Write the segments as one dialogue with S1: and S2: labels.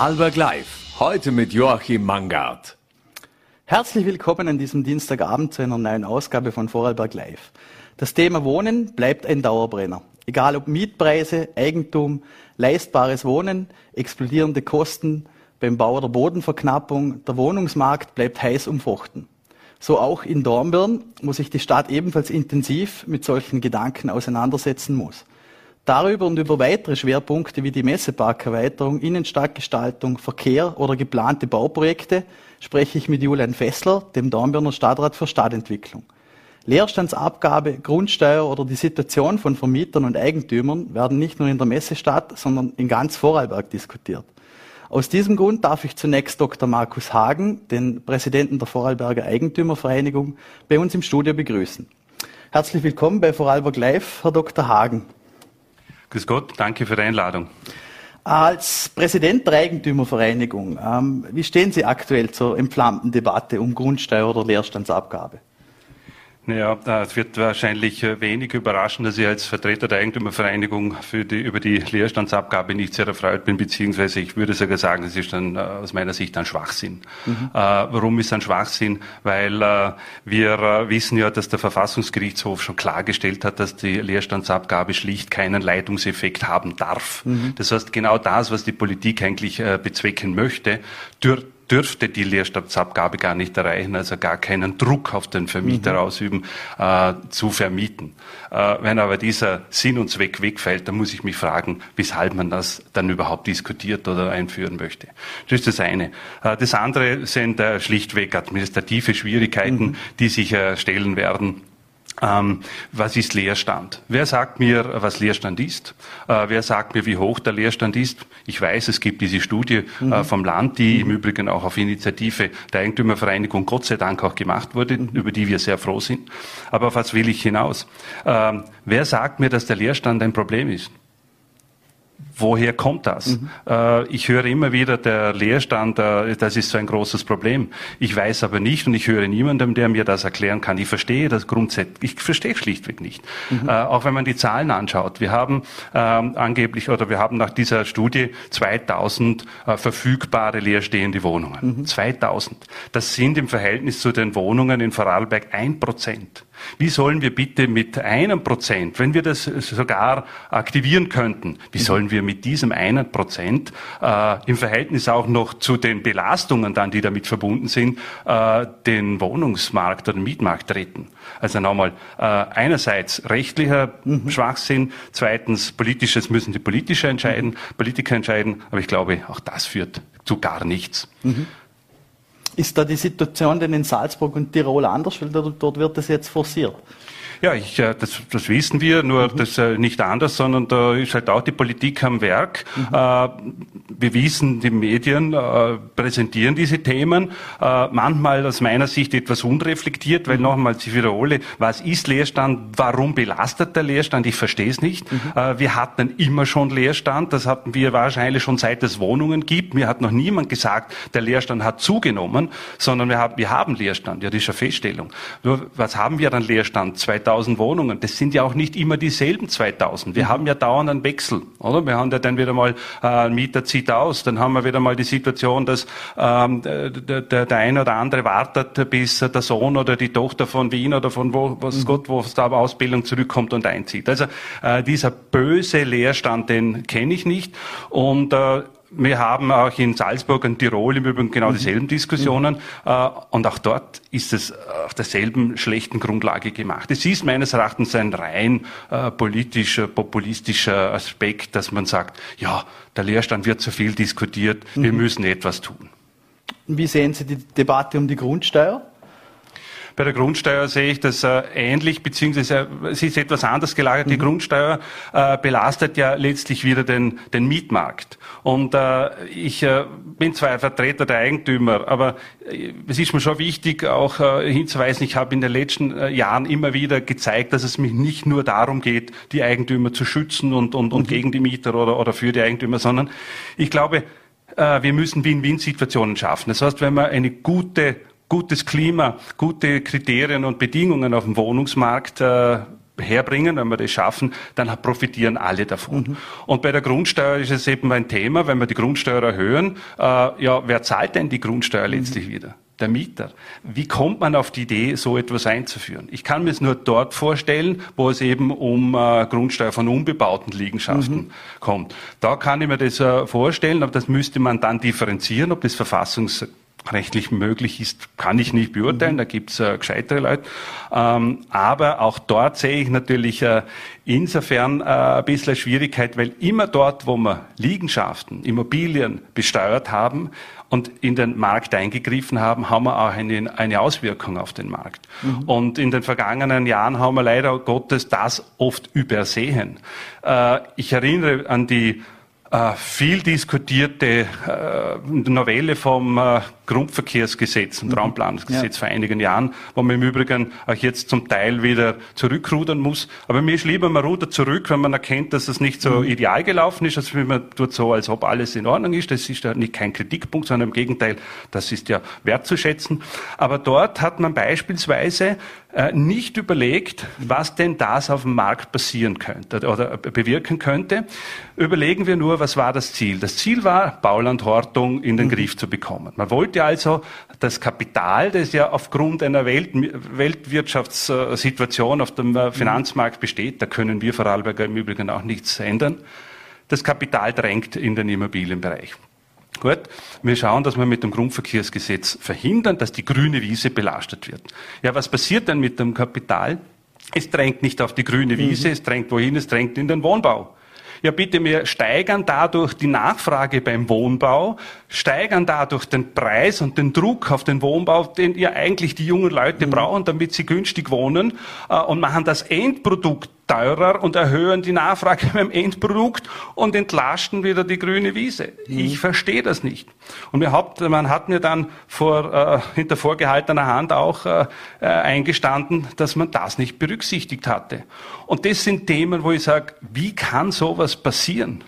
S1: Vorarlberg Live. Heute mit Joachim Mangard.
S2: Herzlich willkommen an diesem Dienstagabend zu einer neuen Ausgabe von Vorarlberg Live. Das Thema Wohnen bleibt ein Dauerbrenner. Egal ob Mietpreise, Eigentum, leistbares Wohnen, explodierende Kosten, beim Bau der Bodenverknappung, der Wohnungsmarkt bleibt heiß umfochten. So auch in Dornbirn, wo sich die Stadt ebenfalls intensiv mit solchen Gedanken auseinandersetzen muss. Darüber und über weitere Schwerpunkte wie die Messeparkerweiterung, Innenstadtgestaltung, Verkehr oder geplante Bauprojekte spreche ich mit Julian Fessler, dem Dornbirner Stadtrat für Stadtentwicklung. Leerstandsabgabe, Grundsteuer oder die Situation von Vermietern und Eigentümern werden nicht nur in der Messestadt, sondern in ganz Vorarlberg diskutiert. Aus diesem Grund darf ich zunächst Dr. Markus Hagen, den Präsidenten der Vorarlberger Eigentümervereinigung, bei uns im Studio begrüßen. Herzlich willkommen bei Vorarlberg Live, Herr Dr. Hagen.
S3: Grüß Gott, danke für die Einladung.
S2: Als Präsident der Eigentümervereinigung, ähm, wie stehen Sie aktuell zur entflammten Debatte um Grundsteuer oder Leerstandsabgabe?
S3: Naja, es wird wahrscheinlich äh, wenig überraschen, dass ich als Vertreter der Eigentümervereinigung für die, über die Leerstandsabgabe nicht sehr erfreut bin, beziehungsweise ich würde sogar sagen, es ist dann äh, aus meiner Sicht ein Schwachsinn. Mhm. Äh, warum ist ein Schwachsinn? Weil äh, wir äh, wissen ja, dass der Verfassungsgerichtshof schon klargestellt hat, dass die Leerstandsabgabe schlicht keinen Leitungseffekt haben darf. Mhm. Das heißt, genau das, was die Politik eigentlich äh, bezwecken möchte, durch dürfte die Leerstandsabgabe gar nicht erreichen, also gar keinen Druck auf den Vermieter mhm. ausüben, äh, zu vermieten. Äh, wenn aber dieser Sinn und Zweck wegfällt, dann muss ich mich fragen, weshalb man das dann überhaupt diskutiert oder einführen möchte. Das ist das eine. Äh, das andere sind äh, schlichtweg administrative Schwierigkeiten, mhm. die sich äh, stellen werden ähm, was ist Leerstand? Wer sagt mir, was Leerstand ist? Äh, wer sagt mir, wie hoch der Leerstand ist? Ich weiß, es gibt diese Studie äh, mhm. vom Land, die mhm. im Übrigen auch auf Initiative der Eigentümervereinigung Gott sei Dank auch gemacht wurde, mhm. über die wir sehr froh sind. Aber auf was will ich hinaus? Ähm, wer sagt mir, dass der Leerstand ein Problem ist? Woher kommt das? Mhm. Äh, ich höre immer wieder, der Leerstand, äh, das ist so ein großes Problem. Ich weiß aber nicht und ich höre niemandem, der mir das erklären kann. Ich verstehe das grundsätzlich, ich verstehe schlichtweg nicht. Mhm. Äh, auch wenn man die Zahlen anschaut. Wir haben ähm, angeblich oder wir haben nach dieser Studie 2000 äh, verfügbare leerstehende Wohnungen. Mhm. 2000. Das sind im Verhältnis zu den Wohnungen in Vorarlberg ein Prozent. Wie sollen wir bitte mit einem Prozent, wenn wir das sogar aktivieren könnten, wie sollen wir mit diesem einen Prozent äh, im Verhältnis auch noch zu den Belastungen dann, die damit verbunden sind, äh, den Wohnungsmarkt oder den Mietmarkt retten? Also nochmal, äh, einerseits rechtlicher mhm. Schwachsinn, zweitens politisches müssen die Politische entscheiden. Politiker entscheiden, aber ich glaube, auch das führt zu gar nichts. Mhm.
S2: Ist da die Situation denn in Salzburg und Tirol anders? Weil dort wird das jetzt forciert.
S3: Ja, ich, äh, das, das wissen wir, nur mhm. das äh, nicht anders, sondern da ist halt auch die Politik am Werk. Mhm. Äh, bewiesen, die Medien präsentieren diese Themen, manchmal aus meiner Sicht etwas unreflektiert, weil mhm. nochmal, ich wiederhole, was ist Leerstand, warum belastet der Leerstand, ich verstehe es nicht. Mhm. Wir hatten immer schon Leerstand, das hatten wir wahrscheinlich schon seit es Wohnungen gibt. Mir hat noch niemand gesagt, der Leerstand hat zugenommen, sondern wir haben, wir haben Leerstand, ja, das ist eine Feststellung. Nur, was haben wir an Leerstand? 2000 2000 Wohnungen. Das sind ja auch nicht immer dieselben 2000. Wir mhm. haben ja dauernd einen Wechsel, oder? Wir haben ja dann wieder mal, äh, ein Mieter zieht aus, dann haben wir wieder mal die Situation, dass ähm, der, der, der eine oder andere wartet, bis der Sohn oder die Tochter von Wien oder von wo, was mhm. Gott, wo es da Ausbildung zurückkommt und einzieht. Also äh, dieser böse Leerstand, den kenne ich nicht. Und äh, wir haben auch in Salzburg und Tirol im Übrigen genau mhm. dieselben Diskussionen. Mhm. Und auch dort ist es auf derselben schlechten Grundlage gemacht. Es ist meines Erachtens ein rein äh, politischer, populistischer Aspekt, dass man sagt, ja, der Leerstand wird zu viel diskutiert, mhm. wir müssen etwas tun.
S2: Wie sehen Sie die Debatte um die Grundsteuer?
S3: Bei der Grundsteuer sehe ich das äh, ähnlich, beziehungsweise äh, es ist etwas anders gelagert. Mhm. Die Grundsteuer äh, belastet ja letztlich wieder den, den Mietmarkt. Und äh, ich äh, bin zwar ein Vertreter der Eigentümer, aber äh, es ist mir schon wichtig, auch äh, hinzuweisen, ich habe in den letzten äh, Jahren immer wieder gezeigt, dass es mich nicht nur darum geht, die Eigentümer zu schützen und, und, und mhm. gegen die Mieter oder, oder für die Eigentümer, sondern ich glaube, äh, wir müssen Win-Win-Situationen schaffen. Das heißt, wenn wir eine gute gutes Klima, gute Kriterien und Bedingungen auf dem Wohnungsmarkt äh, herbringen, wenn wir das schaffen, dann profitieren alle davon. Mhm. Und bei der Grundsteuer ist es eben ein Thema, wenn wir die Grundsteuer erhöhen, äh, ja, wer zahlt denn die Grundsteuer mhm. letztlich wieder? der Mieter. Wie kommt man auf die Idee, so etwas einzuführen? Ich kann mir es nur dort vorstellen, wo es eben um äh, Grundsteuer von unbebauten Liegenschaften mhm. kommt. Da kann ich mir das äh, vorstellen, aber das müsste man dann differenzieren, ob das verfassungs rechtlich möglich ist, kann ich nicht beurteilen, da gibt's äh, gescheitere Leute. Ähm, aber auch dort sehe ich natürlich äh, insofern äh, ein bisschen Schwierigkeit, weil immer dort, wo wir Liegenschaften, Immobilien besteuert haben und in den Markt eingegriffen haben, haben wir auch eine, eine Auswirkung auf den Markt. Mhm. Und in den vergangenen Jahren haben wir leider Gottes das oft übersehen. Äh, ich erinnere an die äh, viel diskutierte äh, Novelle vom äh, Grundverkehrsgesetz und mhm. Raumplanungsgesetz ja. vor einigen Jahren, wo man im Übrigen auch jetzt zum Teil wieder zurückrudern muss. Aber mir ist lieber, man rudert zurück, wenn man erkennt, dass es nicht so mhm. ideal gelaufen ist, als wenn man tut so, als ob alles in Ordnung ist. Das ist ja nicht kein Kritikpunkt, sondern im Gegenteil, das ist ja wertzuschätzen. Aber dort hat man beispielsweise äh, nicht überlegt, was denn das auf dem Markt passieren könnte oder bewirken könnte. Überlegen wir nur, was war das Ziel? Das Ziel war, Baulandhortung in den mhm. Griff zu bekommen. Man wollte also das Kapital, das ja aufgrund einer Welt, Weltwirtschaftssituation auf dem äh, Finanzmarkt besteht, da können wir Vorarlberger im Übrigen auch nichts ändern, das Kapital drängt in den Immobilienbereich. Gut, wir schauen, dass wir mit dem Grundverkehrsgesetz verhindern, dass die grüne Wiese belastet wird. Ja, was passiert denn mit dem Kapital? Es drängt nicht auf die grüne Wiese, mhm. es drängt wohin? Es drängt in den Wohnbau. Ja, bitte, wir steigern dadurch die Nachfrage beim Wohnbau, steigern dadurch den Preis und den Druck auf den Wohnbau, den ja eigentlich die jungen Leute mhm. brauchen, damit sie günstig wohnen, äh, und machen das Endprodukt teurer und erhöhen die Nachfrage beim Endprodukt und entlasten wieder die grüne Wiese. Mhm. Ich verstehe das nicht. Und wir hat, man hat mir dann vor, äh, hinter vorgehaltener Hand auch äh, äh, eingestanden, dass man das nicht berücksichtigt hatte. Und das sind Themen, wo ich sage, wie kann sowas passieren?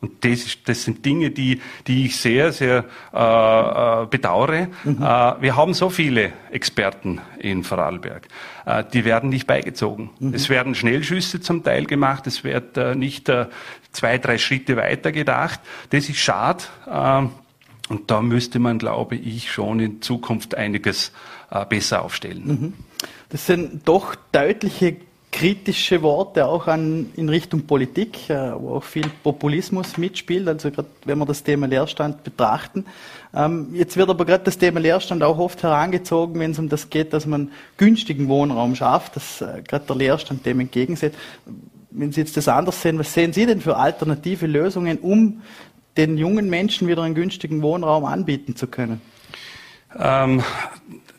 S3: Und das, das sind Dinge, die, die ich sehr, sehr äh, äh, bedauere. Mhm. Äh, wir haben so viele Experten in Vorarlberg. Äh, die werden nicht beigezogen. Mhm. Es werden Schnellschüsse zum Teil gemacht. Es wird äh, nicht äh, zwei, drei Schritte weiter gedacht. Das ist schade. Äh, und da müsste man, glaube ich, schon in Zukunft einiges äh, besser aufstellen. Mhm.
S2: Das sind doch deutliche kritische Worte auch an, in Richtung Politik, äh, wo auch viel Populismus mitspielt, also gerade wenn wir das Thema Leerstand betrachten. Ähm, jetzt wird aber gerade das Thema Leerstand auch oft herangezogen, wenn es um das geht, dass man günstigen Wohnraum schafft, dass äh, gerade der Leerstand dem entgegensetzt. Wenn Sie jetzt das anders sehen, was sehen Sie denn für alternative Lösungen, um den jungen Menschen wieder einen günstigen Wohnraum anbieten zu können?
S3: Ähm,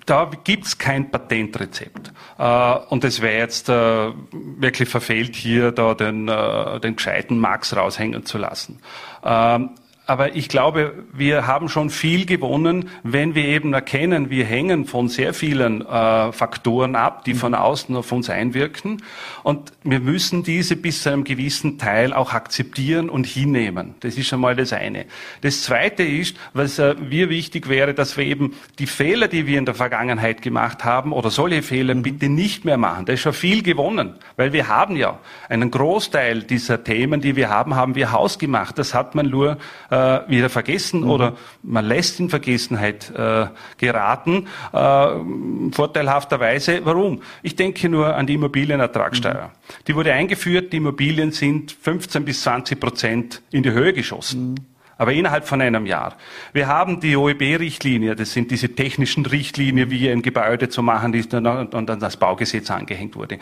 S3: da gibt's kein Patentrezept. Äh, und es wäre jetzt äh, wirklich verfehlt, hier da den, äh, den gescheiten Max raushängen zu lassen. Aber ich glaube, wir haben schon viel gewonnen, wenn wir eben erkennen, wir hängen von sehr vielen äh, Faktoren ab, die von außen auf uns einwirken. Und wir müssen diese bis zu einem gewissen Teil auch akzeptieren und hinnehmen. Das ist einmal das eine. Das zweite ist, was äh, mir wichtig wäre, dass wir eben die Fehler, die wir in der Vergangenheit gemacht haben, oder solche Fehler mhm. bitte nicht mehr machen. Da ist schon viel gewonnen, weil wir haben ja einen Großteil dieser Themen, die wir haben, haben wir hausgemacht. Das hat man nur äh, wieder vergessen mhm. oder man lässt in Vergessenheit äh, geraten. Äh, vorteilhafterweise. Warum? Ich denke nur an die Immobilienertragssteuer. Mhm. Die wurde eingeführt, die Immobilien sind 15 bis 20 Prozent in die Höhe geschossen. Mhm aber innerhalb von einem Jahr. Wir haben die OEB-Richtlinie, das sind diese technischen Richtlinien, wie ein Gebäude zu machen ist und dann das Baugesetz angehängt wurde.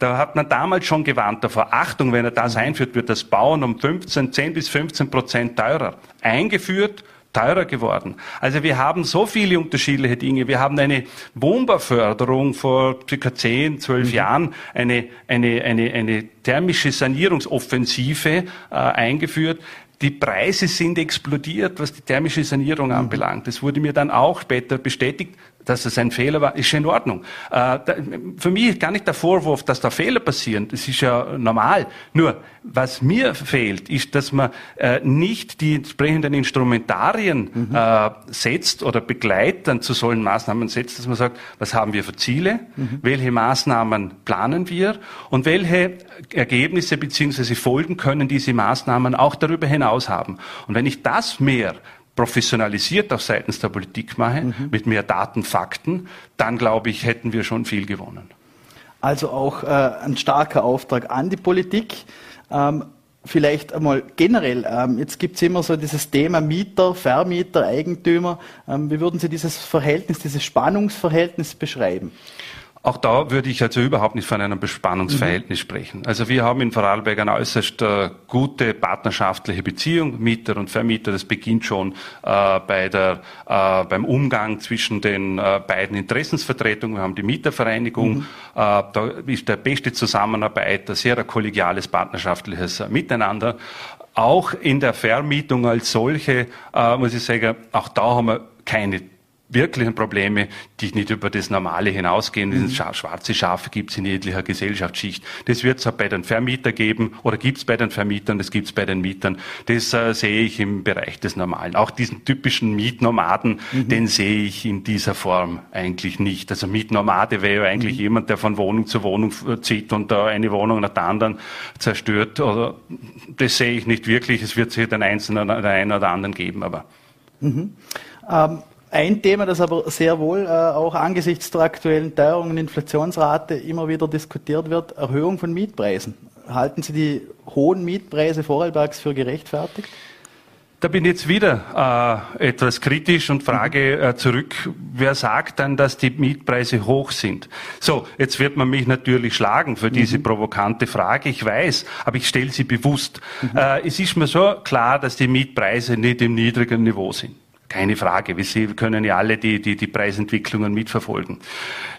S3: Da hat man damals schon gewarnt davor, Achtung, wenn er das einführt, wird das Bauen um 15, 10 bis 15 Prozent teurer. Eingeführt, teurer geworden. Also wir haben so viele unterschiedliche Dinge. Wir haben eine Wohnbauförderung vor circa 10, 12 mhm. Jahren, eine, eine, eine, eine thermische Sanierungsoffensive äh, eingeführt. Die Preise sind explodiert, was die thermische Sanierung anbelangt. Das wurde mir dann auch später bestätigt. Dass es ein Fehler war, ist schon in Ordnung. Äh, für mich ist gar nicht der Vorwurf, dass da Fehler passieren. Das ist ja normal. Nur, was mir fehlt, ist, dass man äh, nicht die entsprechenden Instrumentarien mhm. äh, setzt oder begleitet zu solchen Maßnahmen setzt, dass man sagt, was haben wir für Ziele, mhm. welche Maßnahmen planen wir und welche Ergebnisse bzw. Folgen können diese Maßnahmen auch darüber hinaus haben. Und wenn ich das mehr professionalisiert auch seitens der Politik mache, mhm. mit mehr Daten, Fakten, dann glaube ich, hätten wir schon viel gewonnen.
S2: Also auch äh, ein starker Auftrag an die Politik. Ähm, vielleicht einmal generell, ähm, jetzt gibt es immer so dieses Thema Mieter, Vermieter, Eigentümer. Ähm, wie würden Sie dieses Verhältnis, dieses Spannungsverhältnis beschreiben?
S3: Auch da würde ich also überhaupt nicht von einem Bespannungsverhältnis mhm. sprechen. Also wir haben in Vorarlberg eine äußerst äh, gute partnerschaftliche Beziehung, Mieter und Vermieter. Das beginnt schon äh, bei der, äh, beim Umgang zwischen den äh, beiden Interessensvertretungen. Wir haben die Mietervereinigung. Mhm. Äh, da ist der beste Zusammenarbeit, ein sehr kollegiales, partnerschaftliches äh, Miteinander. Auch in der Vermietung als solche, muss ich sagen, auch da haben wir keine wirklichen Probleme, die nicht über das Normale hinausgehen. Mhm. Schwarze Schafe gibt es in jeglicher Gesellschaftsschicht. Das wird es auch bei den Vermietern geben oder gibt es bei den Vermietern, das gibt es bei den Mietern. Das äh, sehe ich im Bereich des Normalen. Auch diesen typischen Mietnomaden, mhm. den sehe ich in dieser Form eigentlich nicht. Also Mietnomade wäre ja eigentlich mhm. jemand, der von Wohnung zu Wohnung äh, zieht und da eine Wohnung nach der anderen zerstört. Oder, das sehe ich nicht wirklich. Es wird sicher den Einzelnen oder einen oder anderen geben, aber.
S2: Mhm. Ähm ein Thema, das aber sehr wohl äh, auch angesichts der aktuellen Teuerung und Inflationsrate immer wieder diskutiert wird, Erhöhung von Mietpreisen. Halten Sie die hohen Mietpreise Vorarlbergs für gerechtfertigt?
S3: Da bin ich jetzt wieder äh, etwas kritisch und frage äh, zurück, wer sagt dann, dass die Mietpreise hoch sind? So, jetzt wird man mich natürlich schlagen für diese mhm. provokante Frage, ich weiß, aber ich stelle sie bewusst. Mhm. Äh, es ist mir so klar, dass die Mietpreise nicht im niedrigen Niveau sind. Keine Frage. Wir können ja alle die, die, die Preisentwicklungen mitverfolgen.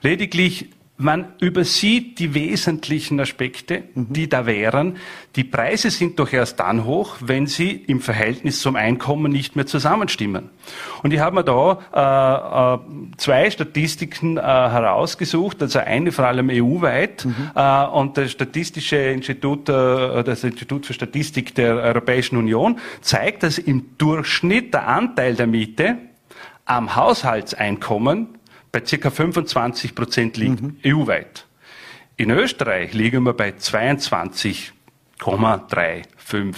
S3: Lediglich man übersieht die wesentlichen Aspekte, mhm. die da wären. Die Preise sind doch erst dann hoch, wenn sie im Verhältnis zum Einkommen nicht mehr zusammenstimmen. Und ich habe mir da äh, äh, zwei Statistiken äh, herausgesucht, also eine vor allem EU-weit mhm. äh, und das Statistische Institut, äh, das Institut für Statistik der Europäischen Union zeigt, dass im Durchschnitt der Anteil der Miete am Haushaltseinkommen bei circa 25 Prozent liegt, mhm. EU-weit. In Österreich liegen wir bei 22,35.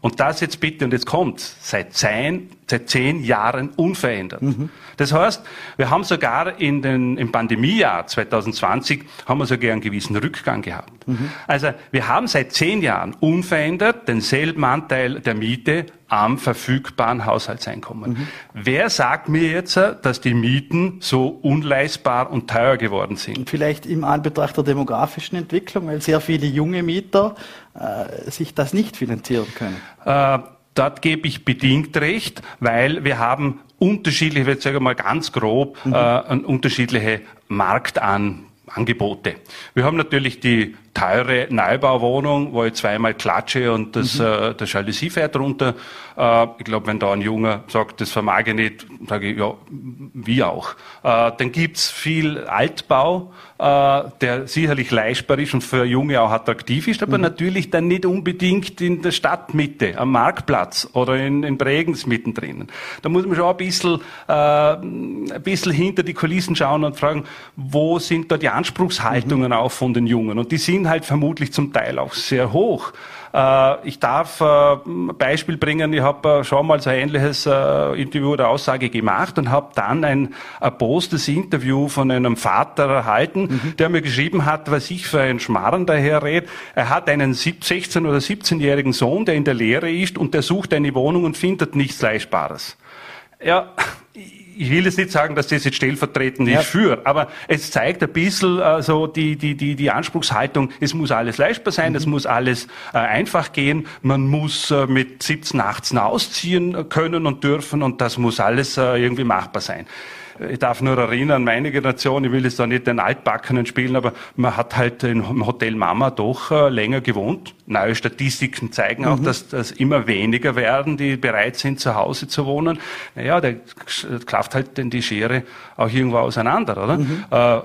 S3: Und das jetzt bitte, und jetzt kommt, seit zehn, seit zehn Jahren unverändert. Mhm. Das heißt, wir haben sogar in den, im Pandemiejahr 2020 haben wir sogar einen gewissen Rückgang gehabt. Mhm. Also wir haben seit zehn Jahren unverändert denselben Anteil der Miete am verfügbaren Haushaltseinkommen. Mhm. Wer sagt mir jetzt, dass die Mieten so unleistbar und teuer geworden sind?
S2: Vielleicht im Anbetracht der demografischen Entwicklung, weil sehr viele junge Mieter äh, sich das nicht finanzieren können.
S3: Äh, Dort gebe ich bedingt recht, weil wir haben unterschiedliche, ich sage mal ganz grob, mhm. äh, unterschiedliche Marktangebote. Wir haben natürlich die teure Neubauwohnung, wo ich zweimal klatsche und das, mhm. äh, der Jalousie fährt runter. Äh, ich glaube, wenn da ein Junge sagt, das vermag ich nicht, sage ich, ja, wie auch. Äh, dann gibt's viel Altbau, äh, der sicherlich leistbar ist und für Junge auch attraktiv ist, aber mhm. natürlich dann nicht unbedingt in der Stadtmitte, am Marktplatz oder in, in Bregenz mittendrin. Da muss man schon ein bisschen, äh, ein bisschen hinter die Kulissen schauen und fragen, wo sind da die Anspruchshaltungen mhm. auch von den Jungen? Und die sind sind halt vermutlich zum Teil auch sehr hoch. Äh, ich darf äh, ein Beispiel bringen, ich habe äh, schon mal so ein ähnliches Interview oder Aussage gemacht und habe dann ein erpostes Interview von einem Vater erhalten, mhm. der mir geschrieben hat, was ich für ein Schmarren daher rede. Er hat einen 16- oder 17-jährigen Sohn, der in der Lehre ist und der sucht eine Wohnung und findet nichts Leistbares. Ja, ich will jetzt nicht sagen, dass das jetzt stellvertretend ist ja. für, aber es zeigt ein bisschen äh, so die, die, die, die Anspruchshaltung, es muss alles leistbar sein, mhm. es muss alles äh, einfach gehen, man muss äh, mit 17, 18 ausziehen können und dürfen und das muss alles äh, irgendwie machbar sein. Ich darf nur erinnern, meine Generation, ich will jetzt da nicht den Altbackenen spielen, aber man hat halt im Hotel Mama doch äh, länger gewohnt. Neue Statistiken zeigen auch, mhm. dass, dass immer weniger werden, die bereit sind, zu Hause zu wohnen. Naja, der klafft halt denn die Schere auch irgendwo auseinander, oder? Mhm. Äh,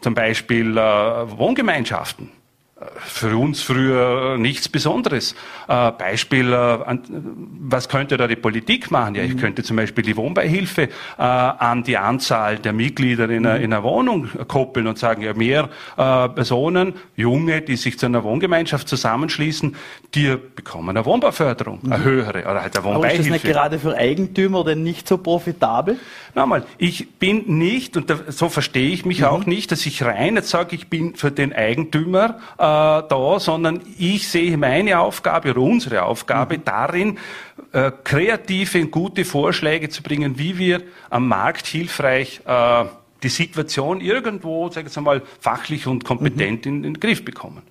S3: zum Beispiel äh, Wohngemeinschaften für uns früher nichts Besonderes. Äh, Beispiel, äh, was könnte da die Politik machen? Ja, ich mhm. könnte zum Beispiel die Wohnbeihilfe äh, an die Anzahl der Mitglieder in, einer, mhm. in einer Wohnung koppeln und sagen, ja, mehr Personen, Junge, die sich zu einer Wohngemeinschaft zusammenschließen, die bekommen eine Wohnbauförderung, eine mhm. höhere oder halt eine Wohnbeihilfe. Aber ist
S2: das nicht gerade für Eigentümer denn nicht so profitabel?
S3: Nochmal, ich bin nicht, und so verstehe ich mich mhm. auch nicht, dass ich rein jetzt sage, ich bin für den Eigentümer äh, da, sondern ich sehe meine Aufgabe oder unsere Aufgabe mhm. darin, äh, kreative und gute Vorschläge zu bringen, wie wir am Markt hilfreich äh, die Situation irgendwo, sagen wir mal, fachlich und kompetent mhm. in, in den Griff bekommen.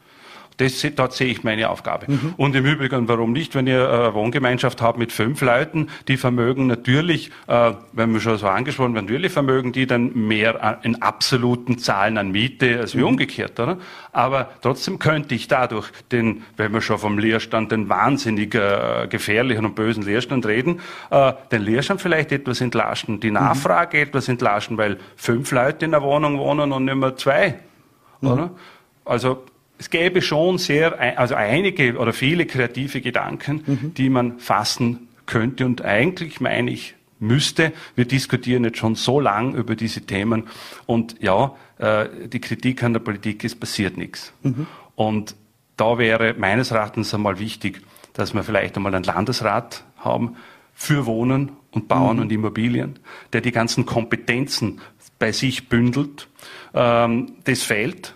S3: Das, dort sehe ich meine Aufgabe. Mhm. Und im Übrigen, warum nicht, wenn ihr eine Wohngemeinschaft habt mit fünf Leuten, die vermögen natürlich, äh, wenn wir schon so angesprochen werden, natürlich vermögen die dann mehr in absoluten Zahlen an Miete als wie mhm. umgekehrt, oder? Aber trotzdem könnte ich dadurch den, wenn wir schon vom Leerstand, den wahnsinnig äh, gefährlichen und bösen Leerstand reden, äh, den Leerstand vielleicht etwas entlasten, die mhm. Nachfrage mhm. etwas entlasten, weil fünf Leute in der Wohnung wohnen und nicht mehr zwei, mhm. oder? Also es gäbe schon sehr, also einige oder viele kreative Gedanken, mhm. die man fassen könnte und eigentlich meine ich müsste. Wir diskutieren jetzt schon so lang über diese Themen und ja, äh, die Kritik an der Politik ist passiert nichts. Mhm. Und da wäre meines Erachtens einmal wichtig, dass wir vielleicht einmal einen Landesrat haben für Wohnen und Bauen mhm. und Immobilien, der die ganzen Kompetenzen bei sich bündelt. Ähm, das fehlt.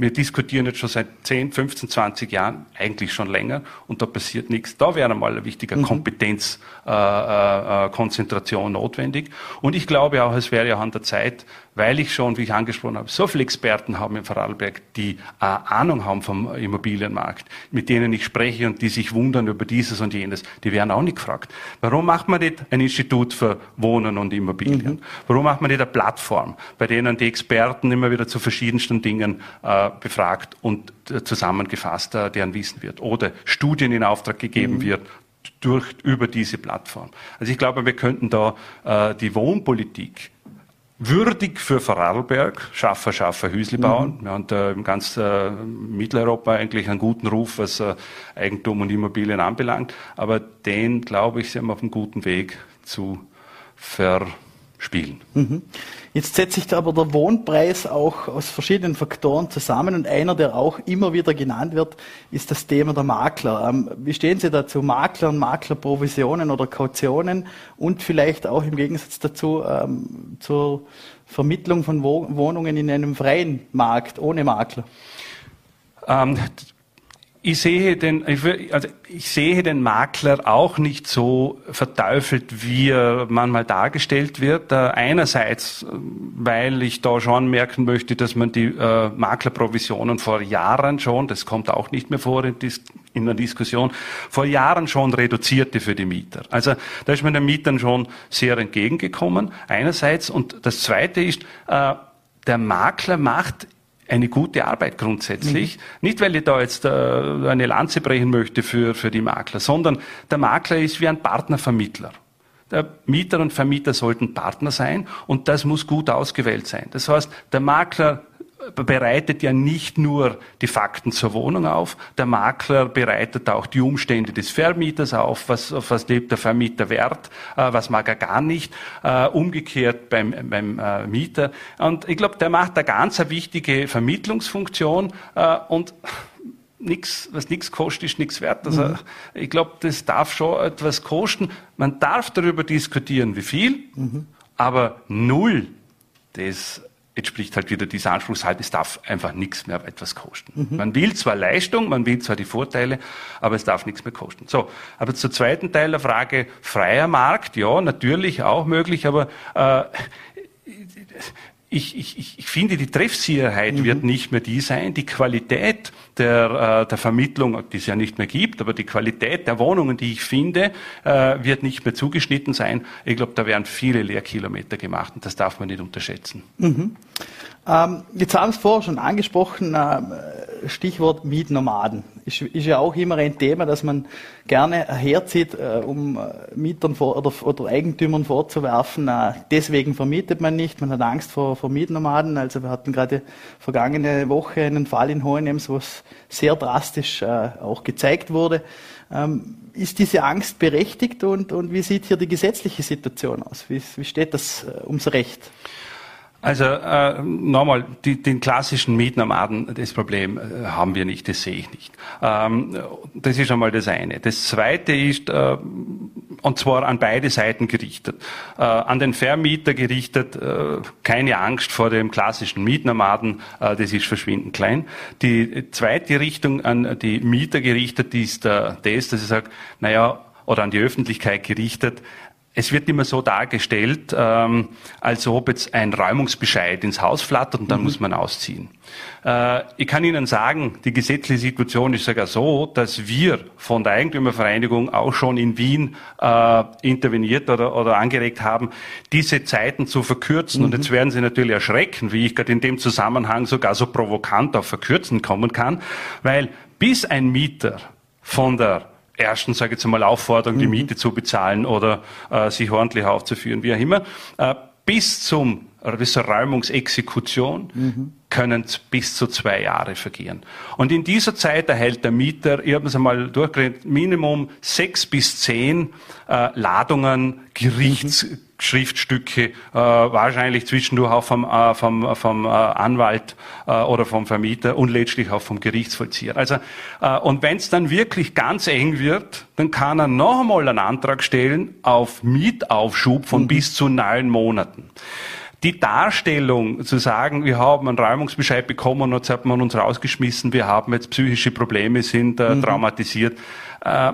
S3: Wir diskutieren jetzt schon seit 10, 15, 20 Jahren, eigentlich schon länger, und da passiert nichts. Da wäre mal eine wichtige mhm. Kompetenzkonzentration äh, äh, notwendig. Und ich glaube auch, es wäre ja an der Zeit, weil ich schon, wie ich angesprochen habe, so viele Experten haben im Vorarlberg, die äh, Ahnung haben vom Immobilienmarkt, mit denen ich spreche und die sich wundern über dieses und jenes, die werden auch nicht gefragt. Warum macht man nicht ein Institut für Wohnen und Immobilien? Mhm. Warum macht man nicht eine Plattform, bei denen die Experten immer wieder zu verschiedensten Dingen äh, befragt und äh, zusammengefasst äh, deren Wissen wird? Oder Studien in Auftrag gegeben mhm. wird, durch, über diese Plattform. Also ich glaube, wir könnten da äh, die Wohnpolitik würdig für Vorarlberg, Schaffer, Schaffer, Hüsli bauen. Mhm. Wir haben da in ganz äh, Mitteleuropa eigentlich einen guten Ruf, was äh, Eigentum und Immobilien anbelangt. Aber den, glaube ich, sind wir auf einem guten Weg zu verspielen.
S2: Mhm. Jetzt setzt sich aber der Wohnpreis auch aus verschiedenen Faktoren zusammen und einer, der auch immer wieder genannt wird, ist das Thema der Makler. Ähm, wie stehen Sie dazu? Maklern, Maklerprovisionen oder Kautionen und vielleicht auch im Gegensatz dazu ähm, zur Vermittlung von Wohnungen in einem freien Markt ohne Makler?
S3: Ähm, ich sehe den, also ich sehe den Makler auch nicht so verteufelt, wie er manchmal dargestellt wird. Einerseits, weil ich da schon merken möchte, dass man die äh, Maklerprovisionen vor Jahren schon, das kommt auch nicht mehr vor in, in der Diskussion, vor Jahren schon reduzierte für die Mieter. Also da ist man den Mietern schon sehr entgegengekommen. Einerseits und das Zweite ist, äh, der Makler macht eine gute Arbeit grundsätzlich. Mhm. Nicht, weil ich da jetzt äh, eine Lanze brechen möchte für, für die Makler, sondern der Makler ist wie ein Partnervermittler. Der Mieter und Vermieter sollten Partner sein und das muss gut ausgewählt sein. Das heißt, der Makler bereitet ja nicht nur die Fakten zur Wohnung auf, der Makler bereitet auch die Umstände des Vermieters auf, was, auf was lebt der Vermieter Wert, äh, was mag er gar nicht, äh, umgekehrt beim, beim äh, Mieter. Und ich glaube, der macht eine ganz wichtige Vermittlungsfunktion äh, und Nix, was nichts kostet, ist nichts wert. Also mhm. ich glaube, das darf schon etwas kosten. Man darf darüber diskutieren, wie viel, mhm. aber null, das entspricht halt wieder dieser Anspruchshaltung, es darf einfach nichts mehr etwas kosten. Mhm. Man will zwar Leistung, man will zwar die Vorteile, aber es darf nichts mehr kosten. So, aber zur zweiten Teil der Frage, freier Markt, ja, natürlich auch möglich, aber äh, ich, ich, ich finde, die Treffsicherheit mhm. wird nicht mehr die sein. Die Qualität der, äh, der Vermittlung, die es ja nicht mehr gibt, aber die Qualität der Wohnungen, die ich finde, äh, wird nicht mehr zugeschnitten sein. Ich glaube, da werden viele Lehrkilometer gemacht und das darf man nicht unterschätzen.
S2: Mhm. Ähm, jetzt haben Sie vorher schon angesprochen, äh, Stichwort Mietnomaden. Ist, ist ja auch immer ein Thema, dass man gerne herzieht, äh, um äh, Mietern vor, oder, oder Eigentümern vorzuwerfen, äh, deswegen vermietet man nicht, man hat Angst vor, vor Mietnomaden. Also wir hatten gerade vergangene Woche einen Fall in Hohenems, wo es sehr drastisch äh, auch gezeigt wurde. Ähm, ist diese Angst berechtigt und, und wie sieht hier die gesetzliche Situation aus? Wie, wie steht das äh, ums Recht?
S3: Also äh, nochmal, die, den klassischen Mietnomaden, das Problem äh, haben wir nicht, das sehe ich nicht. Ähm, das ist einmal das eine. Das zweite ist, äh, und zwar an beide Seiten gerichtet. Äh, an den Vermieter gerichtet, äh, keine Angst vor dem klassischen Mietnomaden, äh, das ist verschwindend klein. Die zweite Richtung an die Mieter gerichtet ist äh, das, dass ich sage, naja, oder an die Öffentlichkeit gerichtet, es wird immer so dargestellt, ähm, als ob jetzt ein Räumungsbescheid ins Haus flattert und dann mhm. muss man ausziehen. Äh, ich kann Ihnen sagen, die gesetzliche Situation ist sogar so, dass wir von der Eigentümervereinigung auch schon in Wien äh, interveniert oder, oder angeregt haben, diese Zeiten zu verkürzen. Mhm. Und jetzt werden Sie natürlich erschrecken, wie ich gerade in dem Zusammenhang sogar so provokant auf Verkürzen kommen kann, weil bis ein Mieter von der ersten, sage ich jetzt mal, Aufforderung, die mhm. Miete zu bezahlen oder äh, sich ordentlich aufzuführen, wie auch immer, äh, bis zum bis zur Räumungsexekution mhm. können bis zu zwei Jahre vergehen. Und in dieser Zeit erhält der Mieter, ich habe es einmal durchgerechnet, Minimum sechs bis zehn äh, Ladungen Gerichts, mhm. Schriftstücke, äh, wahrscheinlich zwischendurch auch vom, äh, vom, vom äh, Anwalt äh, oder vom Vermieter und letztlich auch vom Gerichtsvollzieher. Also, äh, und wenn es dann wirklich ganz eng wird, dann kann er noch einmal einen Antrag stellen auf Mietaufschub von mhm. bis zu neun Monaten. Die Darstellung zu sagen, wir haben einen Räumungsbescheid bekommen und jetzt hat man uns rausgeschmissen, wir haben jetzt psychische Probleme, sind äh, mhm. traumatisiert, äh,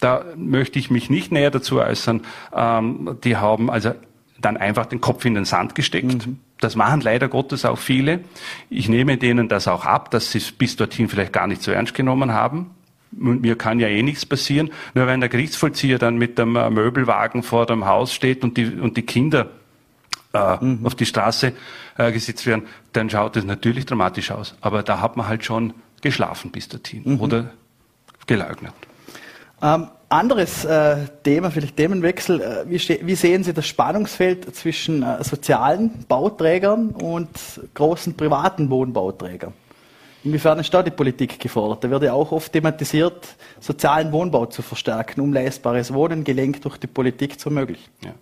S3: da möchte ich mich nicht näher dazu äußern. Ähm, die haben also dann einfach den Kopf in den Sand gesteckt. Mhm. Das machen leider Gottes auch viele. Ich nehme denen das auch ab, dass sie es bis dorthin vielleicht gar nicht so ernst genommen haben. Mir kann ja eh nichts passieren. Nur wenn der Gerichtsvollzieher dann mit dem äh, Möbelwagen vor dem Haus steht und die, und die Kinder äh, mhm. auf die Straße äh, gesetzt werden, dann schaut es natürlich dramatisch aus. Aber da hat man halt schon geschlafen bis dorthin mhm. oder geleugnet.
S2: Ähm, anderes äh, Thema, vielleicht Themenwechsel. Äh, wie, wie, sehen Sie das Spannungsfeld zwischen äh, sozialen Bauträgern und großen privaten Wohnbauträgern? Inwiefern ist da die Politik gefordert? Da wird ja auch oft thematisiert, sozialen Wohnbau zu verstärken, um leistbares Wohnen gelenkt durch die Politik zu ermöglichen. Ja.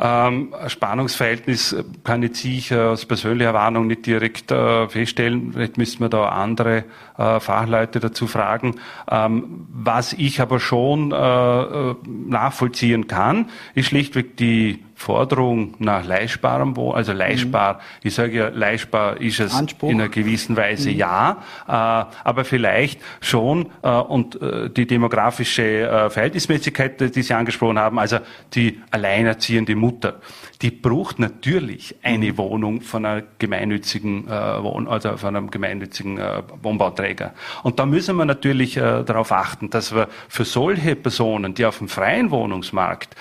S3: Ähm, Spannungsverhältnis kann jetzt ich aus persönlicher Warnung nicht direkt äh, feststellen. Vielleicht müssen wir da andere äh, Fachleute dazu fragen. Ähm, was ich aber schon äh, äh nachvollziehen kann, ist schlichtweg die Forderung nach leistbarem Wohnen, also leistbar, mhm. ich sage ja, leistbar ist es Anspruch. in einer gewissen Weise mhm. ja, äh, aber vielleicht schon äh, und äh, die demografische äh, Verhältnismäßigkeit, die Sie angesprochen haben, also die alleinerziehende Mutter, die braucht natürlich eine. Wohnung von einer gemeinnützigen äh, Wohn also von einem gemeinnützigen äh, Wohnbauträger. Und da müssen wir natürlich darauf achten, dass wir für solche Personen, die auf dem freien Wohnungsmarkt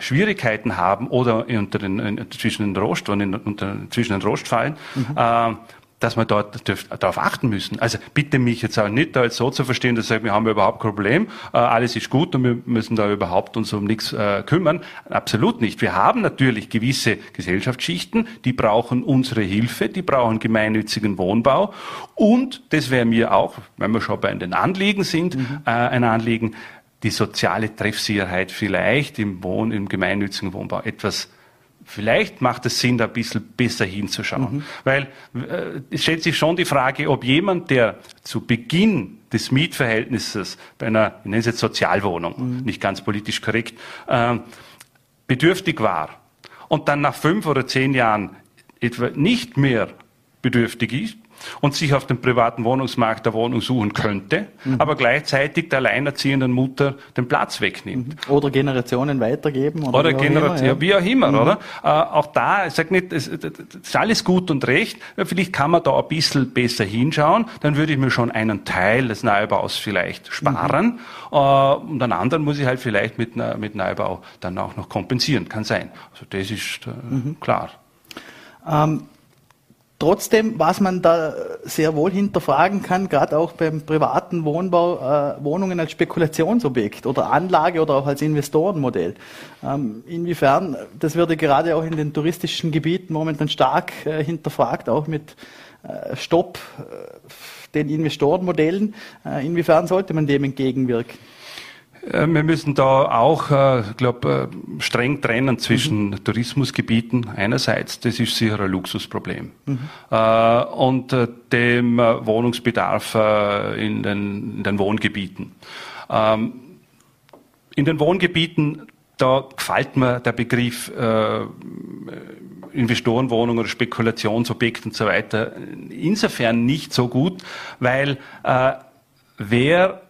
S3: Schwierigkeiten haben oder unter den, in, zwischen den Rost und in, unter, zwischen den Rostfallen, mhm. äh, dass wir dort darauf achten müssen. Also bitte mich jetzt auch nicht da jetzt so zu verstehen, dass wir haben überhaupt kein Problem, äh, alles ist gut und wir müssen da überhaupt uns um nichts äh, kümmern. Absolut nicht. Wir haben natürlich gewisse Gesellschaftsschichten, die brauchen unsere Hilfe, die brauchen gemeinnützigen Wohnbau und das wäre mir auch, wenn wir schon bei den Anliegen sind, mhm. äh, ein Anliegen, die soziale Treffsicherheit vielleicht im Wohn, im gemeinnützigen Wohnbau etwas Vielleicht macht es Sinn, da ein bisschen besser hinzuschauen. Mhm. Weil äh, es stellt sich schon die Frage, ob jemand, der zu Beginn des Mietverhältnisses bei einer, ich nenne es jetzt Sozialwohnung, mhm. nicht ganz politisch korrekt, äh, bedürftig war und dann nach fünf oder zehn Jahren etwa nicht mehr bedürftig ist, und sich auf dem privaten Wohnungsmarkt der Wohnung suchen könnte, mhm. aber gleichzeitig der alleinerziehenden Mutter den Platz wegnimmt.
S2: Mhm. Oder Generationen weitergeben.
S3: Oder, oder Generationen, ja. wie auch immer, mhm. oder? Äh, auch da, ich sage nicht, es ist alles gut und recht, vielleicht kann man da ein bisschen besser hinschauen, dann würde ich mir schon einen Teil des Neubaus vielleicht sparen mhm. äh, und einen anderen muss ich halt vielleicht mit, mit Neubau dann auch noch kompensieren, kann sein. Also das ist äh, mhm. klar.
S2: Ähm, Trotzdem, was man da sehr wohl hinterfragen kann, gerade auch beim privaten Wohnbau, äh, Wohnungen als Spekulationsobjekt oder Anlage oder auch als Investorenmodell. Ähm, inwiefern, das würde gerade auch in den touristischen Gebieten momentan stark äh, hinterfragt, auch mit äh, Stopp äh, den Investorenmodellen. Äh, inwiefern sollte man dem entgegenwirken?
S3: Äh, wir müssen da auch, äh, glaube äh, streng trennen zwischen mhm. Tourismusgebieten einerseits, das ist sicher ein Luxusproblem, mhm. und dem Wohnungsbedarf in den, in den Wohngebieten. Ähm, in den Wohngebieten, da gefällt mir der Begriff Investorenwohnung oder Spekulationsobjekt und so weiter insofern nicht so gut, weil wer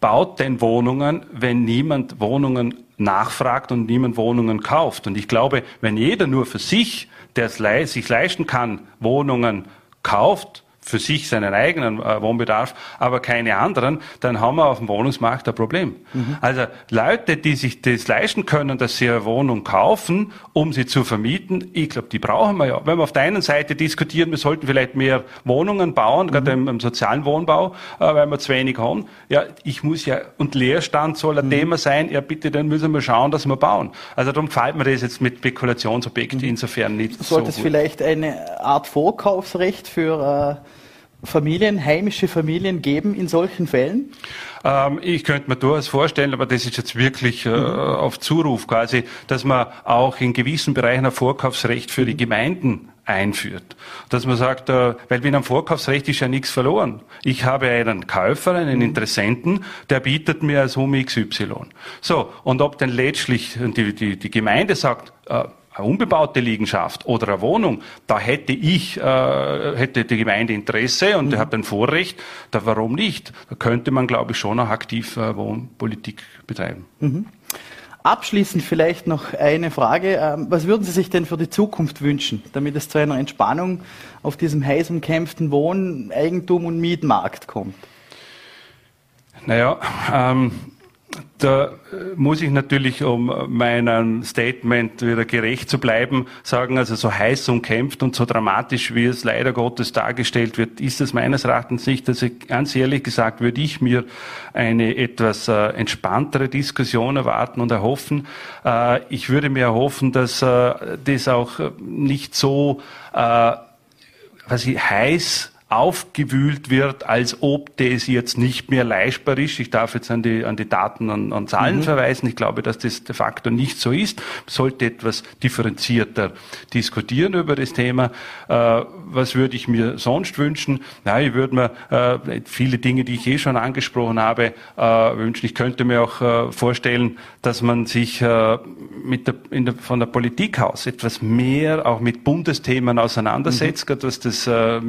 S3: baut denn Wohnungen, wenn niemand Wohnungen nachfragt und niemand Wohnungen kauft? Und ich glaube, wenn jeder nur für sich, der es sich leisten kann, Wohnungen kauft, für sich seinen eigenen äh, Wohnbedarf, aber keine anderen, dann haben wir auf dem Wohnungsmarkt ein Problem. Mhm. Also Leute, die sich das leisten können, dass sie eine Wohnung kaufen, um sie zu vermieten, ich glaube, die brauchen wir ja. Wenn wir auf der einen Seite diskutieren, wir sollten vielleicht mehr Wohnungen bauen, mhm. gerade im, im, sozialen Wohnbau, äh, weil wir zu wenig haben. Ja, ich muss ja, und Leerstand soll ein mhm. Thema sein, ja bitte, dann müssen wir schauen, dass wir bauen. Also darum gefällt mir das jetzt mit Spekulationsobjekten mhm. insofern nicht
S2: Sollte so es vielleicht eine Art Vorkaufsrecht für äh Familien, heimische Familien geben in solchen Fällen?
S3: Ähm, ich könnte mir durchaus vorstellen, aber das ist jetzt wirklich äh, auf Zuruf quasi, dass man auch in gewissen Bereichen ein Vorkaufsrecht für die Gemeinden einführt. Dass man sagt, äh, weil mit einem Vorkaufsrecht ist ja nichts verloren. Ich habe einen Käufer, einen mhm. Interessenten, der bietet mir als Summe XY. So, und ob dann letztlich die, die, die Gemeinde sagt, äh, eine unbebaute Liegenschaft oder eine Wohnung, da hätte ich, äh, hätte die Gemeinde Interesse und mhm. hat ein Vorrecht, da warum nicht? Da könnte man, glaube ich, schon auch aktiv äh, Wohnpolitik betreiben.
S2: Mhm. Abschließend vielleicht noch eine Frage. Ähm, was würden Sie sich denn für die Zukunft wünschen, damit es zu einer Entspannung auf diesem heiß umkämpften Wohn-, Eigentum- und Mietmarkt kommt?
S3: Naja, ähm, da äh, muss ich natürlich, um meinem Statement wieder gerecht zu bleiben, sagen, also so heiß umkämpft und so dramatisch, wie es leider Gottes dargestellt wird, ist es meines Erachtens nicht. Also ganz ehrlich gesagt würde ich mir eine etwas äh, entspanntere Diskussion erwarten und erhoffen. Äh, ich würde mir erhoffen, dass äh, das auch nicht so äh, was ich, heiß aufgewühlt wird, als ob das jetzt nicht mehr leistbar ist. Ich darf jetzt an die, an die Daten und, und Zahlen mhm. verweisen. Ich glaube, dass das de facto nicht so ist. Man sollte etwas differenzierter diskutieren über das Thema. Äh, was würde ich mir sonst wünschen? Na, ich würde mir äh, viele Dinge, die ich eh schon angesprochen habe, äh, wünschen. Ich könnte mir auch äh, vorstellen, dass man sich äh, mit der, der, von der Politik aus etwas mehr auch mit Bundesthemen auseinandersetzt, mhm. was das äh,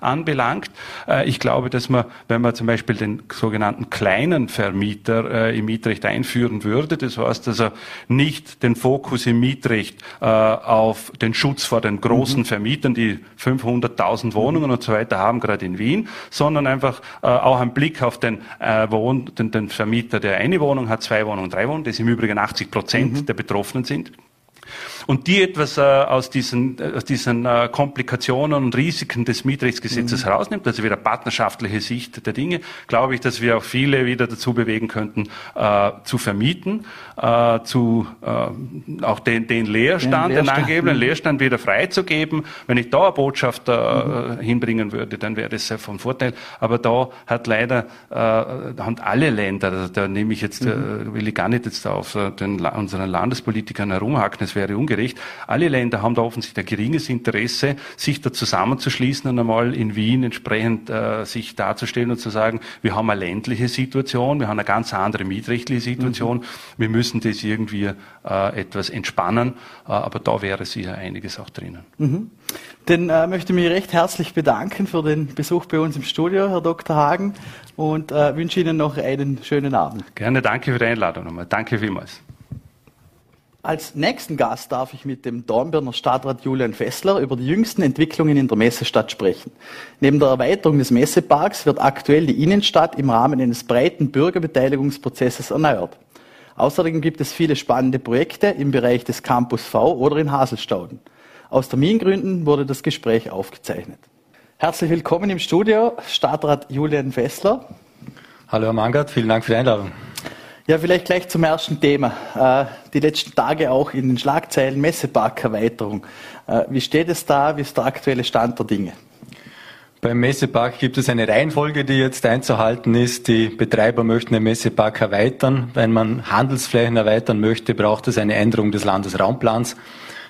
S3: Anbelangt. Äh, ich glaube, dass man, wenn man zum Beispiel den sogenannten kleinen Vermieter äh, im Mietrecht einführen würde, das heißt also nicht den Fokus im Mietrecht äh, auf den Schutz vor den großen mhm. Vermietern, die 500.000 Wohnungen und so weiter haben, gerade in Wien, sondern einfach auch einen Blick auf den, Wohn den, den Vermieter, der eine Wohnung hat, zwei Wohnungen, drei Wohnungen, das im Übrigen 80 Prozent mhm. der Betroffenen sind und die etwas äh, aus diesen, äh, aus diesen äh, Komplikationen und Risiken des Mietrechtsgesetzes mhm. herausnimmt, also wieder partnerschaftliche Sicht der Dinge, glaube ich, dass wir auch viele wieder dazu bewegen könnten, äh, zu vermieten, äh, zu äh, auch den, den Leerstand, den, den angegebenen mhm. Leerstand wieder freizugeben. Wenn ich da eine Botschaft mhm. hinbringen würde, dann wäre das sehr von Vorteil. Aber da hat leider haben alle Länder, da, da nehme ich jetzt, mhm. will ich gar nicht jetzt auf den, unseren Landespolitikern herumhacken, es wäre ungerecht. Alle Länder haben da offensichtlich ein geringes Interesse, sich da zusammenzuschließen und einmal in Wien entsprechend äh, sich darzustellen und zu sagen, wir haben eine ländliche Situation, wir haben eine ganz andere mietrechtliche Situation, mhm. wir müssen das irgendwie äh, etwas entspannen, äh, aber da wäre sicher einiges auch drinnen.
S2: Mhm. Dann äh, möchte ich mich recht herzlich bedanken für den Besuch bei uns im Studio, Herr Dr. Hagen, und äh, wünsche Ihnen noch einen schönen Abend.
S3: Gerne, danke für die Einladung nochmal. Danke vielmals.
S2: Als nächsten Gast darf ich mit dem Dornbirner Stadtrat Julian Fessler über die jüngsten Entwicklungen in der Messestadt sprechen. Neben der Erweiterung des Messeparks wird aktuell die Innenstadt im Rahmen eines breiten Bürgerbeteiligungsprozesses erneuert. Außerdem gibt es viele spannende Projekte im Bereich des Campus V oder in Haselstauden. Aus Termingründen wurde das Gespräch aufgezeichnet. Herzlich willkommen im Studio, Stadtrat Julian Fessler.
S4: Hallo Herr Mangert, vielen Dank für die Einladung.
S2: Ja, vielleicht gleich zum ersten Thema. Äh, die letzten Tage auch in den Schlagzeilen Messeparkerweiterung. Äh, wie steht es da? Wie ist der aktuelle Stand der Dinge?
S4: Beim Messepark gibt es eine Reihenfolge, die jetzt einzuhalten ist. Die Betreiber möchten den Messepark erweitern. Wenn man Handelsflächen erweitern möchte, braucht es eine Änderung des Landesraumplans.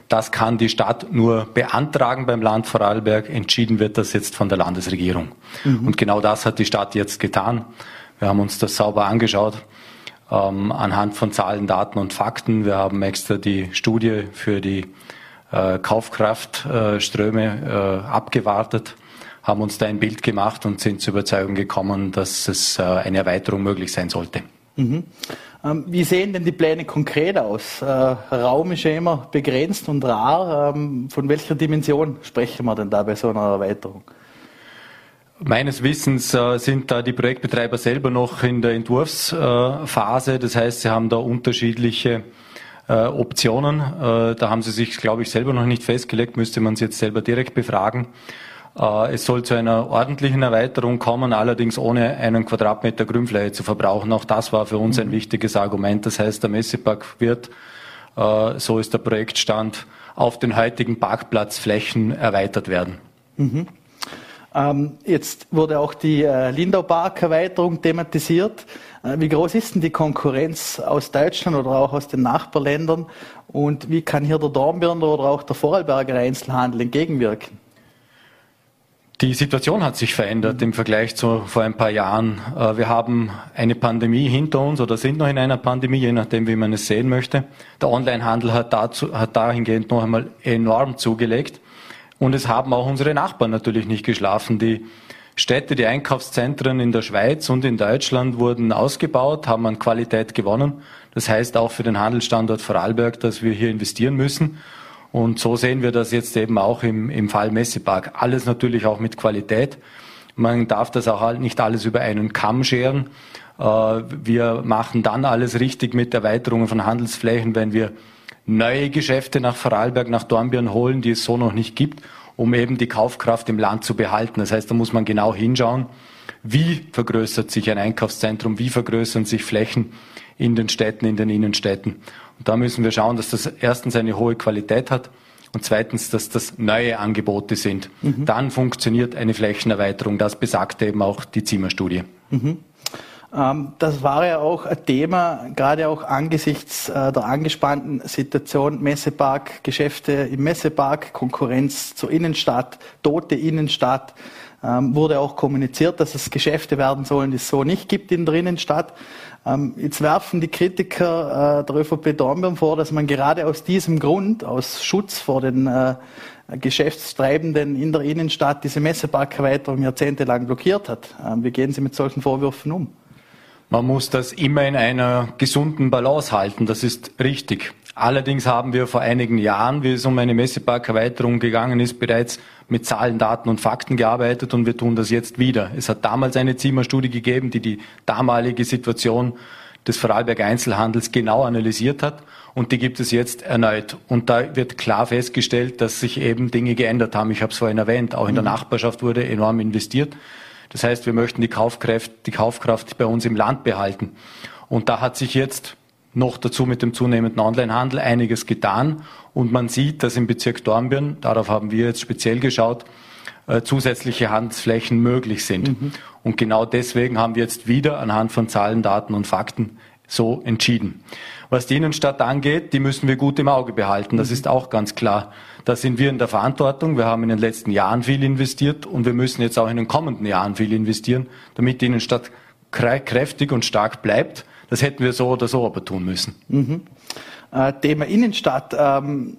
S4: Das kann die Stadt nur beantragen beim Land Vorarlberg. Entschieden wird das jetzt von der Landesregierung. Mhm. Und genau das hat die Stadt jetzt getan. Wir haben uns das sauber angeschaut ähm, anhand von Zahlen, Daten und Fakten. Wir haben extra die Studie für die äh, Kaufkraftströme äh, abgewartet haben uns da ein Bild gemacht und sind zur Überzeugung gekommen, dass es äh, eine Erweiterung möglich sein sollte.
S2: Mhm. Ähm, wie sehen denn die Pläne konkret aus? Äh, Raum ist ja immer begrenzt und rar. Ähm, von welcher Dimension sprechen wir denn da bei so einer Erweiterung?
S4: Meines Wissens äh, sind da die Projektbetreiber selber noch in der Entwurfsphase. Das heißt, sie haben da unterschiedliche Optionen. Da haben sie sich, glaube ich, selber noch nicht festgelegt, müsste man sie jetzt selber direkt befragen. Äh, es soll zu einer ordentlichen Erweiterung kommen, allerdings ohne einen Quadratmeter Grünfläche zu verbrauchen. Auch das war für uns ein mhm. wichtiges Argument. Das heißt, der Messepark wird, äh, so ist der Projektstand, auf den heutigen Parkplatzflächen erweitert werden.
S2: Mhm. Ähm, jetzt wurde auch die äh, Lindau Park Erweiterung thematisiert. Äh, wie groß ist denn die Konkurrenz aus Deutschland oder auch aus den Nachbarländern? Und wie kann hier der Dornbirner oder auch der Vorarlberger Einzelhandel entgegenwirken?
S4: Die Situation hat sich verändert im Vergleich zu vor ein paar Jahren. Äh, wir haben eine Pandemie hinter uns oder sind noch in einer Pandemie, je nachdem, wie man es sehen möchte. Der Onlinehandel hat, dazu, hat dahingehend noch einmal enorm zugelegt. Und es haben auch unsere Nachbarn natürlich nicht geschlafen. Die Städte, die Einkaufszentren in der Schweiz und in Deutschland wurden ausgebaut, haben an Qualität gewonnen. Das heißt auch für den Handelsstandort Vorarlberg, dass wir hier investieren müssen. Und so sehen wir das jetzt eben auch im, im Fall Messepark. Alles natürlich auch mit Qualität. Man darf das auch nicht alles über einen Kamm scheren. Äh, wir machen dann alles richtig mit Erweiterungen von Handelsflächen, wenn wir neue Geschäfte nach Vorarlberg, nach Dornbirn holen, die es so noch nicht gibt, um eben die Kaufkraft im Land zu behalten. Das heißt, da muss man genau hinschauen, wie vergrößert sich ein Einkaufszentrum, wie vergrößern sich Flächen in den Städten, in den Innenstädten. Und da müssen wir schauen, dass das erstens eine hohe Qualität hat und zweitens, dass das neue Angebote sind. Mhm. Dann funktioniert eine Flächenerweiterung. Das besagt eben auch die Zimmerstudie. Mhm.
S2: Ähm, das war ja auch ein Thema, gerade auch angesichts äh, der angespannten Situation Messepark, Geschäfte im Messepark, Konkurrenz zur Innenstadt, tote Innenstadt. Ähm, wurde auch kommuniziert, dass es Geschäfte werden sollen, die es so nicht gibt in der Innenstadt. Ähm, jetzt werfen die Kritiker äh, der ÖVP Dornbirn vor, dass man gerade aus diesem Grund, aus Schutz vor den äh, Geschäftstreibenden in der Innenstadt, diese Messeparkerweiterung jahrzehntelang blockiert hat. Wie gehen Sie mit solchen Vorwürfen um?
S4: Man muss das immer in einer gesunden Balance halten, das ist richtig. Allerdings haben wir vor einigen Jahren, wie es um eine Messeparkerweiterung gegangen ist, bereits mit Zahlen, Daten und Fakten gearbeitet und wir tun das jetzt wieder. Es hat damals eine Zimmerstudie gegeben, die die damalige Situation des Vorarlberger Einzelhandels genau analysiert hat und die gibt es jetzt erneut. Und da wird klar festgestellt, dass sich eben Dinge geändert haben. Ich habe es vorhin erwähnt, auch in der mhm. Nachbarschaft wurde enorm investiert. Das heißt, wir möchten die Kaufkraft, die Kaufkraft bei uns im Land behalten. Und da hat sich jetzt noch dazu mit dem zunehmenden Onlinehandel einiges getan. Und man sieht, dass im Bezirk Dornbirn, darauf haben wir jetzt speziell geschaut, äh, zusätzliche Handelsflächen möglich sind. Mhm. Und genau deswegen haben wir jetzt wieder anhand von Zahlen, Daten und Fakten so entschieden. Was die Innenstadt angeht, die müssen wir gut im Auge behalten. Das mhm. ist auch ganz klar. Da sind wir in der Verantwortung. Wir haben in den letzten Jahren viel investiert und wir müssen jetzt auch in den kommenden Jahren viel investieren, damit die Innenstadt kräftig und stark bleibt das hätten wir so oder so aber tun müssen.
S2: Mhm. Äh, Thema Innenstadt. Ähm,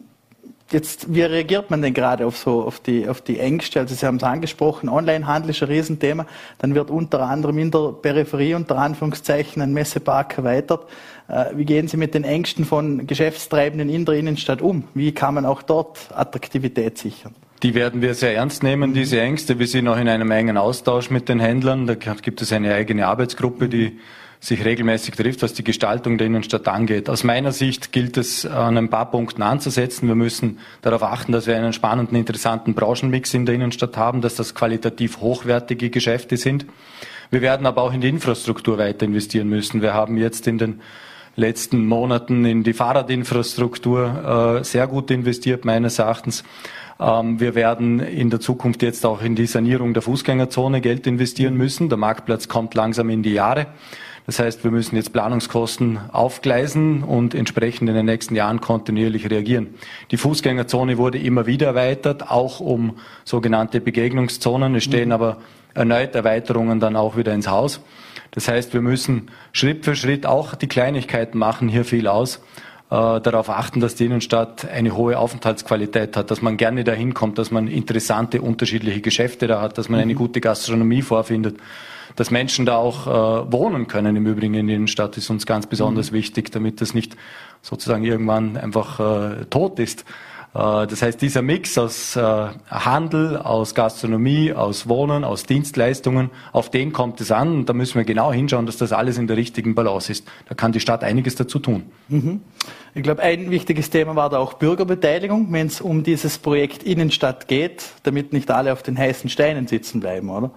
S2: jetzt, wie reagiert man denn gerade auf so auf die auf die Ängste? Also Sie haben es angesprochen, Onlinehandel ist ein Riesenthema. Dann wird unter anderem in der Peripherie unter Anführungszeichen ein Messepark erweitert. Äh, wie gehen Sie mit den Ängsten von Geschäftstreibenden in der Innenstadt um? Wie kann man auch dort Attraktivität sichern?
S4: Die werden wir sehr ernst nehmen, mhm. diese Ängste. Wir sind auch in einem engen Austausch mit den Händlern. Da gibt es eine eigene Arbeitsgruppe, die sich regelmäßig trifft, was die Gestaltung der Innenstadt angeht. Aus meiner Sicht gilt es an ein paar Punkten anzusetzen. Wir müssen darauf achten, dass wir einen spannenden, interessanten Branchenmix in der Innenstadt haben, dass das qualitativ hochwertige Geschäfte sind. Wir werden aber auch in die Infrastruktur weiter investieren müssen. Wir haben jetzt in den letzten Monaten in die Fahrradinfrastruktur äh, sehr gut investiert, meines Erachtens. Ähm, wir werden in der Zukunft jetzt auch in die Sanierung der Fußgängerzone Geld investieren müssen. Der Marktplatz kommt langsam in die Jahre. Das heißt, wir müssen jetzt Planungskosten aufgleisen und entsprechend in den nächsten Jahren kontinuierlich reagieren. Die Fußgängerzone wurde immer wieder erweitert, auch um sogenannte Begegnungszonen. Es stehen mhm. aber erneut Erweiterungen dann auch wieder ins Haus. Das heißt, wir müssen Schritt für Schritt auch die Kleinigkeiten machen hier viel aus äh, darauf achten, dass die Innenstadt eine hohe Aufenthaltsqualität hat, dass man gerne dahin kommt, dass man interessante, unterschiedliche Geschäfte da hat, dass man eine mhm. gute Gastronomie vorfindet. Dass Menschen da auch äh, wohnen können im Übrigen in der Innenstadt ist uns ganz besonders mhm. wichtig, damit das nicht sozusagen irgendwann einfach äh, tot ist. Äh, das heißt, dieser Mix aus äh, Handel, aus Gastronomie, aus Wohnen, aus Dienstleistungen, auf den kommt es an. Und da müssen wir genau hinschauen, dass das alles in der richtigen Balance ist. Da kann die Stadt einiges dazu tun.
S2: Mhm. Ich glaube, ein wichtiges Thema war da auch Bürgerbeteiligung, wenn es um dieses Projekt Innenstadt geht, damit nicht alle auf den heißen Steinen sitzen bleiben, oder?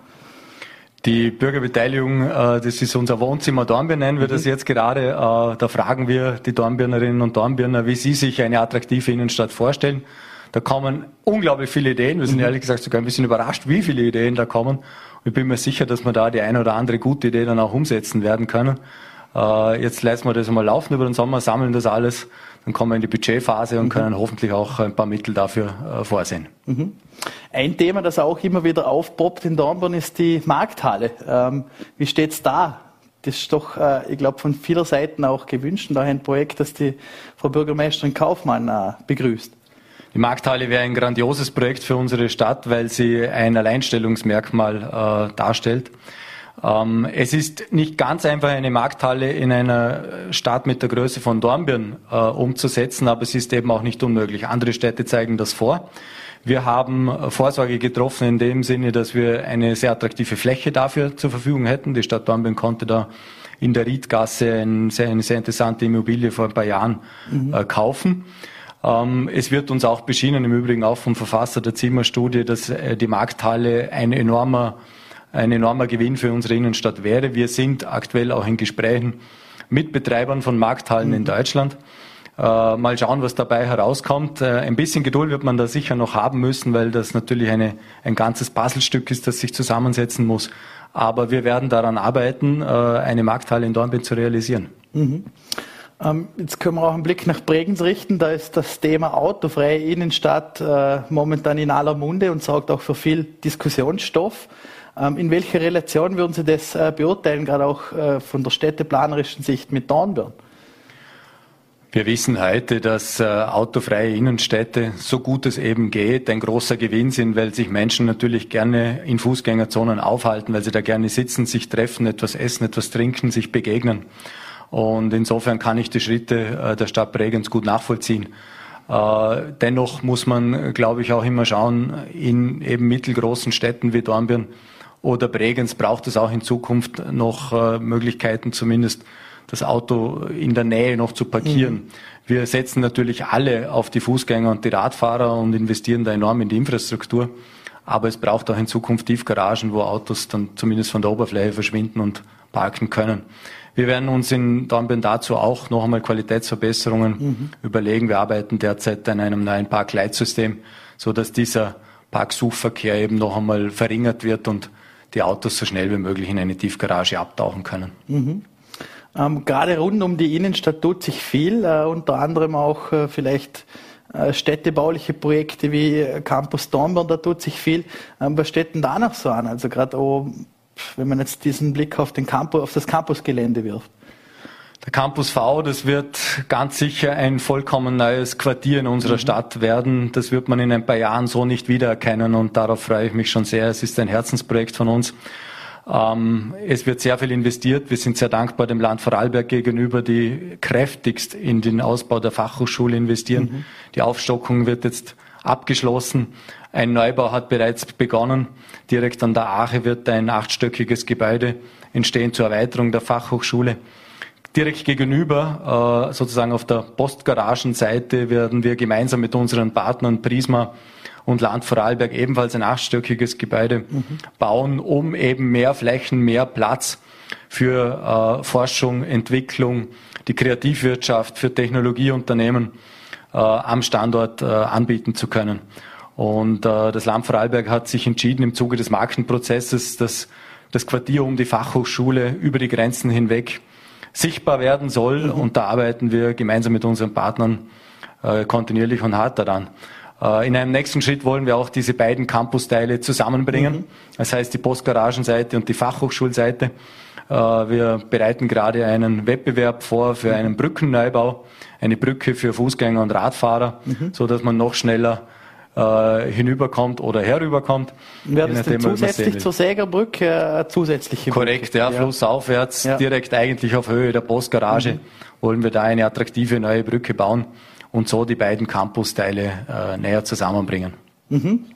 S4: Die Bürgerbeteiligung, äh, das ist unser Wohnzimmer Dornbirn, nennen wir mhm. das jetzt gerade. Äh, da fragen wir die Dornbirnerinnen und Dornbirner, wie sie sich eine attraktive Innenstadt vorstellen. Da kommen unglaublich viele Ideen. Wir sind mhm. ehrlich gesagt sogar ein bisschen überrascht, wie viele Ideen da kommen. Und ich bin mir sicher, dass wir da die eine oder andere gute Idee dann auch umsetzen werden können. Äh, jetzt lassen wir das mal laufen über den Sommer, sammeln das alles, dann kommen wir in die Budgetphase und mhm. können hoffentlich auch ein paar Mittel dafür äh, vorsehen.
S2: Mhm. Ein Thema, das auch immer wieder aufpoppt in Dornbirn, ist die Markthalle. Ähm, wie steht's da? Das ist doch, äh, ich glaube, von vieler Seiten auch gewünscht und auch ein Projekt, das die Frau Bürgermeisterin Kaufmann begrüßt.
S4: Die Markthalle wäre ein grandioses Projekt für unsere Stadt, weil sie ein Alleinstellungsmerkmal äh, darstellt. Ähm, es ist nicht ganz einfach, eine Markthalle in einer Stadt mit der Größe von Dornbirn äh, umzusetzen, aber es ist eben auch nicht unmöglich. Andere Städte zeigen das vor. Wir haben Vorsorge getroffen in dem Sinne, dass wir eine sehr attraktive Fläche dafür zur Verfügung hätten. Die Stadt Dornbirn konnte da in der Riedgasse eine sehr, eine sehr interessante Immobilie vor ein paar Jahren mhm. äh, kaufen. Ähm, es wird uns auch beschienen, im Übrigen auch vom Verfasser der Zimmerstudie, dass äh, die Markthalle ein enormer ein enormer Gewinn für unsere Innenstadt wäre. Wir sind aktuell auch in Gesprächen mit Betreibern von Markthallen mhm. in Deutschland. Äh, mal schauen, was dabei herauskommt. Äh, ein bisschen Geduld wird man da sicher noch haben müssen, weil das natürlich eine, ein ganzes Puzzlestück ist, das sich zusammensetzen muss. Aber wir werden daran arbeiten, äh, eine Markthalle in Dornbirn zu realisieren.
S2: Mhm. Ähm, jetzt können wir auch einen Blick nach Bregenz richten. Da ist das Thema autofreie Innenstadt äh, momentan in aller Munde und sorgt auch für viel Diskussionsstoff. Ähm, in welcher Relation würden Sie das äh, beurteilen, gerade auch äh, von der städteplanerischen Sicht mit Dornbirn?
S4: Wir wissen heute, dass äh, autofreie Innenstädte, so gut es eben geht, ein großer Gewinn sind, weil sich Menschen natürlich gerne in Fußgängerzonen aufhalten, weil sie da gerne sitzen, sich treffen, etwas essen, etwas trinken, sich begegnen. Und insofern kann ich die Schritte der Stadt Bregenz gut nachvollziehen. Dennoch muss man, glaube ich, auch immer schauen, in eben mittelgroßen Städten wie Dornbirn, oder Bregenz braucht es auch in Zukunft noch äh, Möglichkeiten, zumindest das Auto in der Nähe noch zu parkieren. Mhm. Wir setzen natürlich alle auf die Fußgänger und die Radfahrer und investieren da enorm in die Infrastruktur. Aber es braucht auch in Zukunft Tiefgaragen, wo Autos dann zumindest von der Oberfläche verschwinden und parken können. Wir werden uns in Dornbirn dazu auch noch einmal Qualitätsverbesserungen mhm. überlegen. Wir arbeiten derzeit an einem neuen Parkleitsystem, so dass dieser Parksuchverkehr eben noch einmal verringert wird und die Autos so schnell wie möglich in eine Tiefgarage abtauchen können.
S2: Mhm. Ähm, gerade rund um die Innenstadt tut sich viel, äh, unter anderem auch äh, vielleicht äh, städtebauliche Projekte wie äh, Campus Dornbirn, da tut sich viel. Ähm, was steht denn da noch so an? Also gerade wenn man jetzt diesen Blick auf, den Campus, auf das Campusgelände wirft.
S4: Der Campus V, das wird ganz sicher ein vollkommen neues Quartier in unserer mhm. Stadt werden. Das wird man in ein paar Jahren so nicht wiedererkennen und darauf freue ich mich schon sehr. Es ist ein Herzensprojekt von uns. Ähm, es wird sehr viel investiert. Wir sind sehr dankbar dem Land Vorarlberg gegenüber, die kräftigst in den Ausbau der Fachhochschule investieren. Mhm. Die Aufstockung wird jetzt abgeschlossen. Ein Neubau hat bereits begonnen. Direkt an der Ache wird ein achtstöckiges Gebäude entstehen zur Erweiterung der Fachhochschule. Direkt gegenüber, äh, sozusagen auf der Postgaragenseite, werden wir gemeinsam mit unseren Partnern Prisma und Land Vorarlberg ebenfalls ein achtstöckiges Gebäude mhm. bauen, um eben mehr Flächen, mehr Platz für äh, Forschung, Entwicklung, die Kreativwirtschaft, für Technologieunternehmen äh, am Standort äh, anbieten zu können. Und das Land Vorarlberg hat sich entschieden, im Zuge des Markenprozesses, dass das Quartier um die Fachhochschule über die Grenzen hinweg sichtbar werden soll. Mhm. Und da arbeiten wir gemeinsam mit unseren Partnern äh, kontinuierlich und hart daran. Äh, in einem nächsten Schritt wollen wir auch diese beiden Campusteile zusammenbringen. Mhm. Das heißt die Postgaragenseite und die Fachhochschulseite. Äh, wir bereiten gerade einen Wettbewerb vor für einen Brückenneubau, eine Brücke für Fußgänger und Radfahrer, mhm. so dass man noch schneller äh, hinüberkommt oder herüberkommt.
S2: Wäre das denn zusätzlich zur Sägerbrücke äh, zusätzliche
S4: Korrekt, ja, ja, flussaufwärts, ja. direkt eigentlich auf Höhe der Postgarage mhm. wollen wir da eine attraktive neue Brücke bauen und so die beiden Campusteile äh, näher zusammenbringen.
S2: Mhm.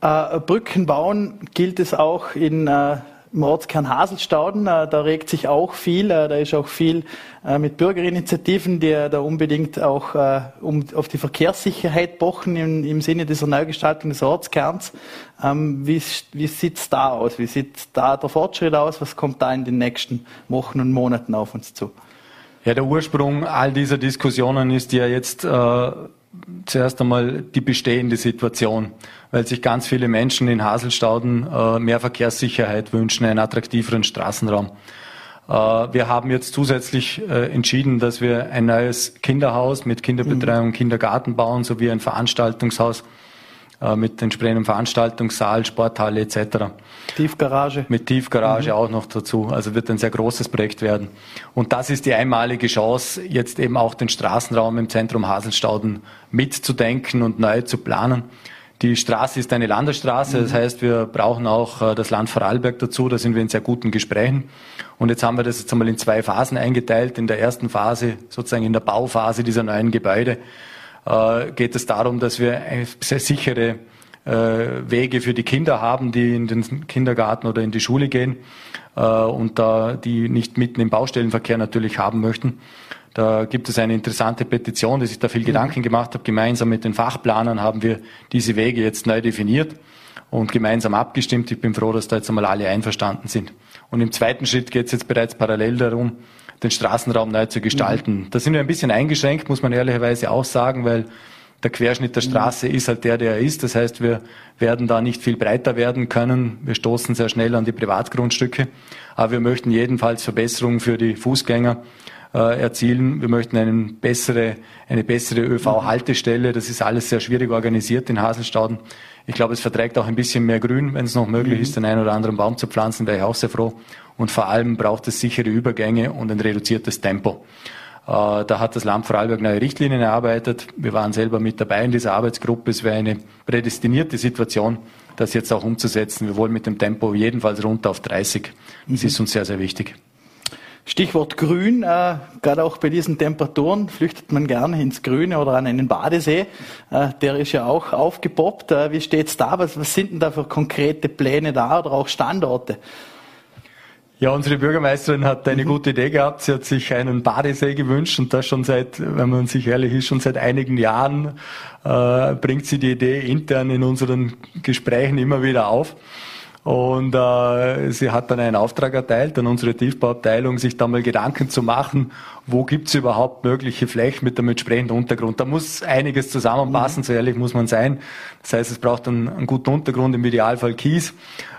S2: Äh, Brücken bauen gilt es auch in äh, im Ortskern Haselstauden. Äh, da regt sich auch viel. Äh, da ist auch viel äh, mit Bürgerinitiativen, die da unbedingt auch um, auf die Verkehrssicherheit pochen im, im Sinne dieser Neugestaltung des Ortskerns. Ähm, wie, wie sieht's da aus? Wie sieht da der Fortschritt aus? Was kommt da in den nächsten Wochen und Monaten auf uns zu?
S4: Ja, der Ursprung all dieser Diskussionen ist ja jetzt äh, zuerst einmal die bestehende Situation, weil sich ganz viele Menschen in Haselstauden äh, mehr Verkehrssicherheit wünschen, einen attraktiveren Straßenraum. Äh, wir haben jetzt zusätzlich äh, entschieden, dass wir ein neues Kinderhaus mit Kinderbetreuung, mhm. Kindergarten bauen sowie ein Veranstaltungshaus mit entsprechendem Veranstaltungssaal, Sporthalle etc.
S2: Tiefgarage.
S4: Mit Tiefgarage mhm. auch noch dazu. Also wird ein sehr großes Projekt werden. Und das ist die einmalige Chance, jetzt eben auch den Straßenraum im Zentrum Haselstauden mitzudenken und neu zu planen. Die Straße ist eine Landesstraße, das mhm. heißt, wir brauchen auch äh, das Land Vorarlberg dazu, da sind wir in sehr guten Gesprächen. Und jetzt haben wir das jetzt einmal in zwei Phasen eingeteilt. In der ersten Phase, sozusagen in der Bauphase dieser neuen Gebäude, äh, geht es darum, dass wir sehr sichere äh, Wege für die Kinder haben, die in den Kindergarten oder in die Schule gehen äh, und da die nicht mitten im Baustellenverkehr natürlich haben möchten. Da gibt es eine interessante Petition, die sich da viel mhm. Gedanken gemacht hat. Gemeinsam mit den Fachplanern haben wir diese Wege jetzt neu definiert und gemeinsam abgestimmt. Ich bin froh, dass da jetzt einmal alle einverstanden sind. Und im zweiten Schritt geht es jetzt bereits parallel darum, den Straßenraum neu zu gestalten. Mhm. Da sind wir ein bisschen eingeschränkt, muss man ehrlicherweise auch sagen, weil der Querschnitt der Straße mhm. ist halt der, der er ist. Das heißt, wir werden da nicht viel breiter werden können. Wir stoßen sehr schnell an die Privatgrundstücke. Aber wir möchten jedenfalls Verbesserungen für die Fußgänger äh, erzielen. Wir möchten eine bessere, eine bessere ÖV-Haltestelle. Das ist alles sehr schwierig organisiert in Haselstauden. Ich glaube, es verträgt auch ein bisschen mehr Grün, wenn es noch möglich mhm. ist, den einen oder anderen Baum zu pflanzen, wäre ich auch sehr froh. Und vor allem braucht es sichere Übergänge und ein reduziertes Tempo. Äh, da hat das Land Vorarlberg neue Richtlinien erarbeitet. Wir waren selber mit dabei in dieser Arbeitsgruppe. Es wäre eine prädestinierte Situation, das jetzt auch umzusetzen. Wir wollen mit dem Tempo jedenfalls runter auf 30. Das mhm. ist uns sehr, sehr wichtig.
S2: Stichwort Grün, äh, gerade auch bei diesen Temperaturen flüchtet man gerne ins Grüne oder an einen Badesee. Äh, der ist ja auch aufgepoppt. Äh, wie steht's da? Was, was sind denn da für konkrete Pläne da oder auch Standorte?
S4: Ja, unsere Bürgermeisterin hat eine mhm. gute Idee gehabt. Sie hat sich einen Badesee gewünscht und das schon seit, wenn man sich ehrlich ist, schon seit einigen Jahren äh, bringt sie die Idee intern in unseren Gesprächen immer wieder auf. Und äh, sie hat dann einen Auftrag erteilt an unsere Tiefbauabteilung, sich da mal Gedanken zu machen, wo gibt's überhaupt mögliche Flächen mit dem entsprechenden Untergrund. Da muss einiges zusammenpassen, mhm. so ehrlich muss man sein. Das heißt, es braucht einen, einen guten Untergrund, im Idealfall Kies,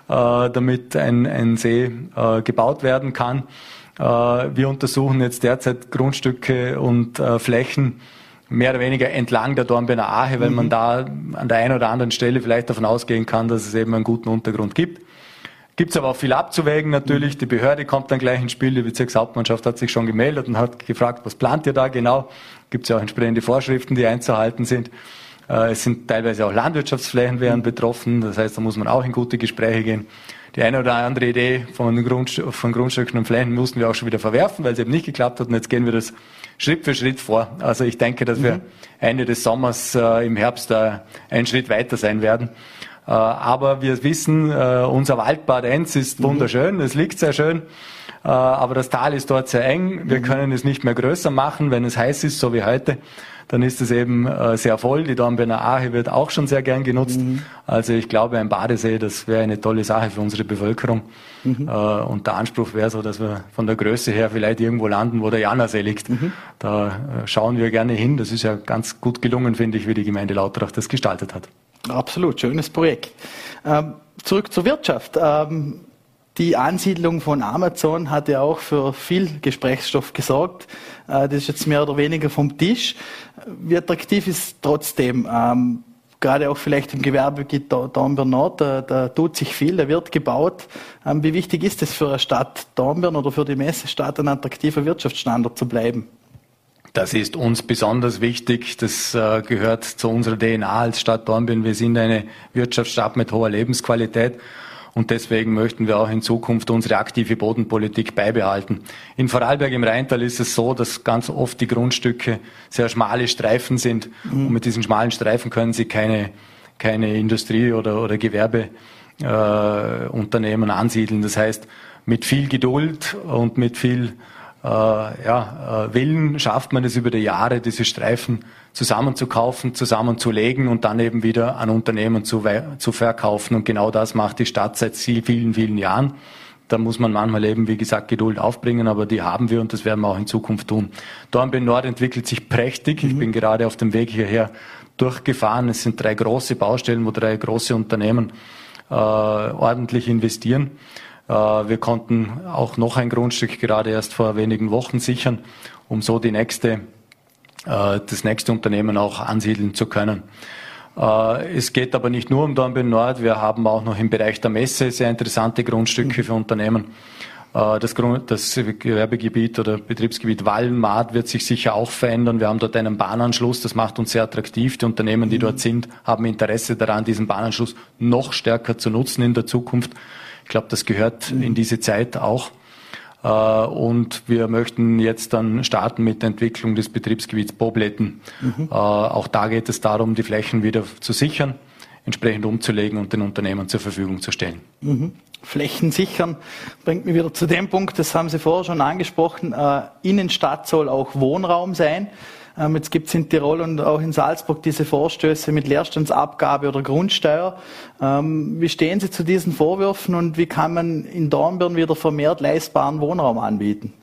S4: damit ein, ein See äh, gebaut werden kann. Äh, wir untersuchen jetzt derzeit Grundstücke und äh, Flächen, mehr oder weniger entlang der Dornbirner Ache, weil mhm. man da an der einen oder anderen Stelle vielleicht davon ausgehen kann, dass es eben einen guten Untergrund gibt. Gibt es aber auch viel abzuwägen natürlich. Mhm. Die Behörde kommt dann gleich ins Spiel. Die Bezirkshauptmannschaft hat sich schon gemeldet und hat gefragt, was plant ihr da genau? Gibt es ja auch entsprechende Vorschriften, die einzuhalten sind. Äh, es sind teilweise auch Landwirtschaftsflächen mhm. betroffen. Das heißt, da muss man auch in gute Gespräche gehen. Die eine oder andere Idee von, Grundst von Grundstücken und Flächen mussten wir auch schon wieder verwerfen, weil es eben nicht geklappt hat. Und jetzt gehen wir das Schritt für Schritt vor. Also ich denke, dass mhm. wir Ende des Sommers äh, im Herbst äh, einen Schritt weiter sein werden. Äh, aber wir wissen, äh, unser Waldbad Enz ist mhm. wunderschön, es liegt sehr schön. Äh, aber das Tal ist dort sehr eng. Wir mhm. können es nicht mehr größer machen, wenn es heiß ist, so wie heute dann ist es eben äh, sehr voll. Die Dornbirner Ache wird auch schon sehr gern genutzt. Mhm. Also ich glaube, ein Badesee, das wäre eine tolle Sache für unsere Bevölkerung. Mhm. Äh, und der Anspruch wäre so, dass wir von der Größe her vielleicht irgendwo landen, wo der Janasee liegt. Mhm. Da äh, schauen wir gerne hin. Das ist ja ganz gut gelungen, finde ich, wie die Gemeinde Lauterach das gestaltet hat.
S2: Absolut, schönes Projekt. Ähm, zurück zur Wirtschaft. Ähm, die Ansiedlung von Amazon hat ja auch für viel Gesprächsstoff gesorgt. Äh, das ist jetzt mehr oder weniger vom Tisch. Wie attraktiv ist trotzdem, ähm, gerade auch vielleicht im Gewerbegebiet Dornbirn Nord, da, da, tut sich viel, da wird gebaut. Ähm, wie wichtig ist es für eine Stadt Dornbirn oder für die Messestadt ein attraktiver Wirtschaftsstandort zu bleiben?
S4: Das ist uns besonders wichtig. Das äh, gehört zu unserer DNA als Stadt Dornbirn. Wir sind eine Wirtschaftsstadt mit hoher Lebensqualität. Und deswegen möchten wir auch in Zukunft unsere aktive Bodenpolitik beibehalten. In Vorarlberg im Rheintal ist es so, dass ganz oft die Grundstücke sehr schmale Streifen sind. Mhm. Und mit diesen schmalen Streifen können Sie keine, keine Industrie oder, oder Gewerbeunternehmen äh, ansiedeln. Das heißt, mit viel Geduld und mit viel äh, ja, äh, Willen schafft man es über die Jahre, diese Streifen zusammenzukaufen, zusammenzulegen und dann eben wieder an Unternehmen zu, zu verkaufen. Und genau das macht die Stadt seit vielen, vielen Jahren. Da muss man manchmal eben, wie gesagt, Geduld aufbringen, aber die haben wir und das werden wir auch in Zukunft tun. Dornbirn Nord entwickelt sich prächtig. Ich mhm. bin gerade auf dem Weg hierher durchgefahren. Es sind drei große Baustellen, wo drei große Unternehmen äh, ordentlich investieren. Äh, wir konnten auch noch ein Grundstück gerade erst vor wenigen Wochen sichern, um so die nächste, das nächste Unternehmen auch ansiedeln zu können. Äh, es geht aber nicht nur um Dornbirn Nord. Wir haben auch noch im Bereich der Messe sehr interessante Grundstücke für Unternehmen. Das, Grund, das Gewerbegebiet oder Betriebsgebiet Wallenmaat wird sich sicher auch verändern. Wir haben dort einen Bahnanschluss, das macht uns sehr attraktiv. Die Unternehmen, die dort sind, haben Interesse daran, diesen Bahnanschluss noch stärker zu nutzen in der Zukunft. Ich glaube, das gehört mhm. in diese Zeit auch. Äh, und wir möchten jetzt dann starten mit der Entwicklung des Betriebsgebiets Bobletten. Mhm. Äh, auch da geht es darum, die Flächen wieder zu sichern, entsprechend umzulegen und den Unternehmen zur Verfügung zu stellen.
S2: Mhm. Flächen sichern bringt mich wieder zu dem Punkt, das haben Sie vorher schon angesprochen, äh, Innenstadt soll auch Wohnraum sein. Ähm, jetzt gibt es in Tirol und auch in Salzburg diese Vorstöße mit Leerstandsabgabe oder Grundsteuer. Ähm, wie stehen Sie zu diesen Vorwürfen und wie kann man in Dornbirn wieder vermehrt leistbaren Wohnraum anbieten?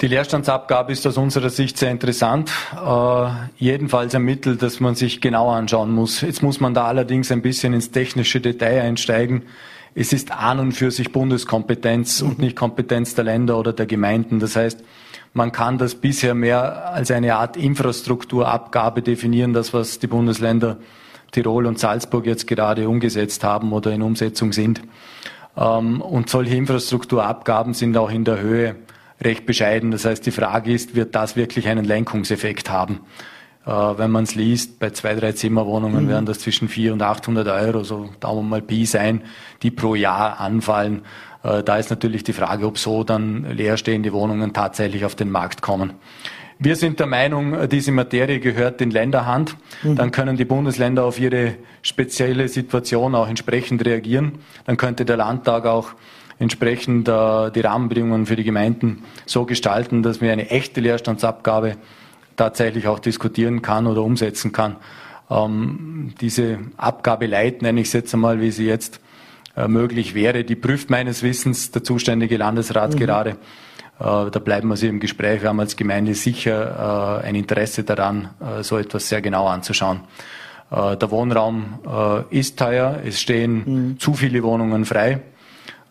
S4: Die Leerstandsabgabe ist aus unserer Sicht sehr interessant. Äh, jedenfalls ein Mittel, das man sich genau anschauen muss. Jetzt muss man da allerdings ein bisschen ins technische Detail einsteigen. Es ist an und für sich Bundeskompetenz und nicht Kompetenz der Länder oder der Gemeinden. Das heißt, man kann das bisher mehr als eine Art Infrastrukturabgabe definieren, das was die Bundesländer Tirol und Salzburg jetzt gerade umgesetzt haben oder in Umsetzung sind. Ähm, und solche Infrastrukturabgaben sind auch in der Höhe recht bescheiden. Das heißt, die Frage ist, wird das wirklich einen Lenkungseffekt haben? Äh, wenn man es liest, bei zwei, drei Zimmerwohnungen mhm. werden das zwischen 400 und 800 Euro, so Daumen mal Pi sein, die pro Jahr anfallen. Äh, da ist natürlich die Frage, ob so dann leerstehende Wohnungen tatsächlich auf den Markt kommen. Wir sind der Meinung, diese Materie gehört in Länderhand. Mhm. Dann können die Bundesländer auf ihre spezielle Situation auch entsprechend reagieren. Dann könnte der Landtag auch entsprechend äh, die Rahmenbedingungen für die Gemeinden so gestalten, dass wir eine echte Leerstandsabgabe tatsächlich auch diskutieren kann oder umsetzen kann. Ähm, diese Abgabe Leit nenne ich es jetzt einmal, wie sie jetzt möglich wäre. Die prüft meines Wissens der zuständige Landesrat mhm. gerade. Äh, da bleiben wir sie im Gespräch. Wir haben als Gemeinde sicher äh, ein Interesse daran, so etwas sehr genau anzuschauen. Der Wohnraum ist teuer, es stehen mhm. zu viele Wohnungen frei.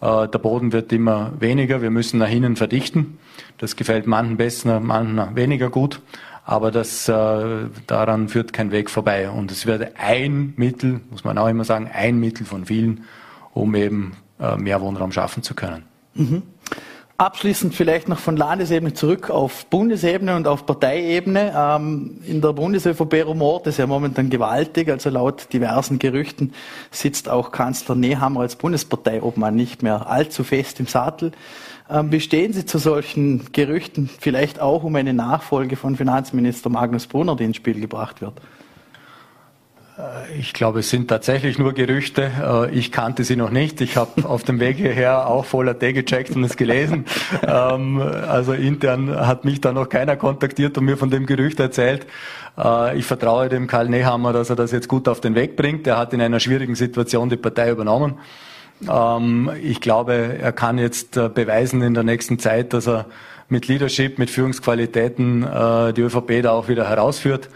S4: Der Boden wird immer weniger, wir müssen nach innen verdichten. Das gefällt manchen besser, manchen weniger gut. Aber das, daran führt kein Weg vorbei. Und es wird ein Mittel, muss man auch immer sagen, ein Mittel von vielen, um eben äh, mehr Wohnraum schaffen zu können.
S2: Mhm. Abschließend vielleicht noch von Landesebene zurück auf Bundesebene und auf Parteiebene. Ähm, in der Bundes-ÖVP rumort ist ja momentan gewaltig. Also laut diversen Gerüchten sitzt auch Kanzler Nehammer als Bundesparteiobmann nicht mehr allzu fest im Sattel. Ähm, wie stehen Sie zu solchen Gerüchten? Vielleicht auch um eine Nachfolge von Finanzminister Magnus Brunner, die ins Spiel gebracht wird.
S4: Äh, ich glaube, es sind tatsächlich nur Gerüchte. Äh, ich kannte sie noch nicht. Ich habe auf dem Weg hierher auch voller T gecheckt und es gelesen. Ähm, also intern hat mich da noch keiner kontaktiert und mir von dem Gerücht erzählt. Äh, ich vertraue dem Karl Nehammer, dass er das jetzt gut auf den Weg bringt. Er hat in einer schwierigen Situation die Partei übernommen. Ähm, ich glaube, er kann jetzt beweisen in der nächsten Zeit, dass er mit Leadership, mit Führungsqualitäten die ÖVP da auch wieder herausführt.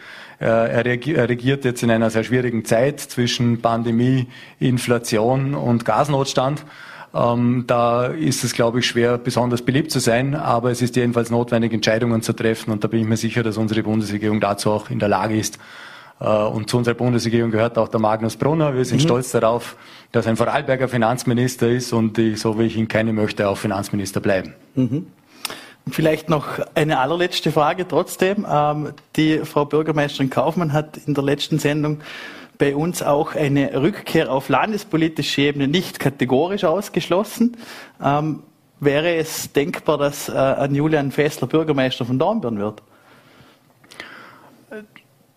S4: Äh, er regiert jetzt in einer sehr schwierigen Zeit zwischen Pandemie, Inflation und Gasnotstand. Ähm, da ist es, glaube ich, schwer, besonders beliebt zu sein, aber es ist jedenfalls notwendig, Entscheidungen zu treffen und da bin ich mir sicher, dass unsere Bundesregierung dazu auch in der Lage ist. Äh, und zu unserer Bundesregierung gehört auch der Magnus Brunner. Wir sind mhm. stolz darauf, dass ein Vorarlberger Finanzminister ist und ich, so wie ich ihn kenne, möchte auch Finanzminister bleiben. Mhm.
S2: Vielleicht noch eine allerletzte Frage trotzdem. Ähm, die Frau Bürgermeisterin Kaufmann hat in der letzten Sendung bei uns auch eine Rückkehr auf landespolitische Ebene nicht kategorisch ausgeschlossen. Ähm, wäre es denkbar, dass äh, ein Julian Fessler Bürgermeister von Dornbirn wird?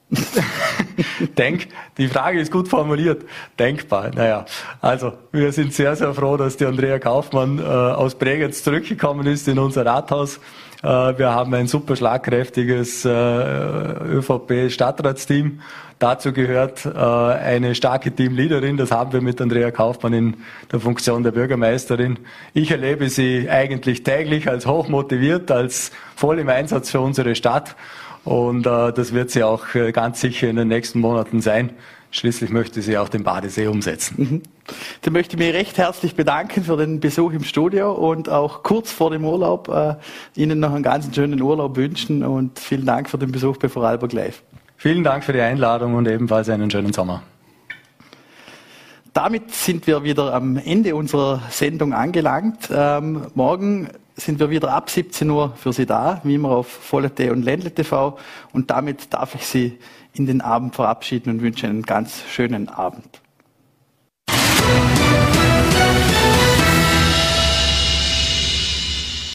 S4: Denk, die Frage ist gut formuliert. Denkbar. Naja, also wir sind sehr, sehr froh, dass die Andrea Kaufmann äh, aus Bregenz zurückgekommen ist in unser Rathaus. Äh, wir haben ein super schlagkräftiges äh, ÖVP-Stadtratsteam. Dazu gehört äh, eine starke Teamleaderin. Das haben wir mit Andrea Kaufmann in der Funktion der Bürgermeisterin. Ich erlebe sie eigentlich täglich als hochmotiviert, als voll im Einsatz für unsere Stadt. Und äh, das wird sie auch äh, ganz sicher in den nächsten Monaten sein. Schließlich möchte sie auch den Badesee umsetzen. Mhm.
S2: Dann möchte ich mich recht herzlich bedanken für den Besuch im Studio und auch kurz vor dem Urlaub äh, Ihnen noch einen ganz schönen Urlaub wünschen und vielen Dank für den Besuch bei Vorarlberg Live.
S4: Vielen Dank für die Einladung und ebenfalls einen schönen Sommer.
S2: Damit sind wir wieder am Ende unserer Sendung angelangt. Ähm, morgen sind wir wieder ab 17 Uhr für Sie da, wie immer auf Volle und Ländle TV. Und damit darf ich Sie in den Abend verabschieden und wünsche einen ganz schönen Abend.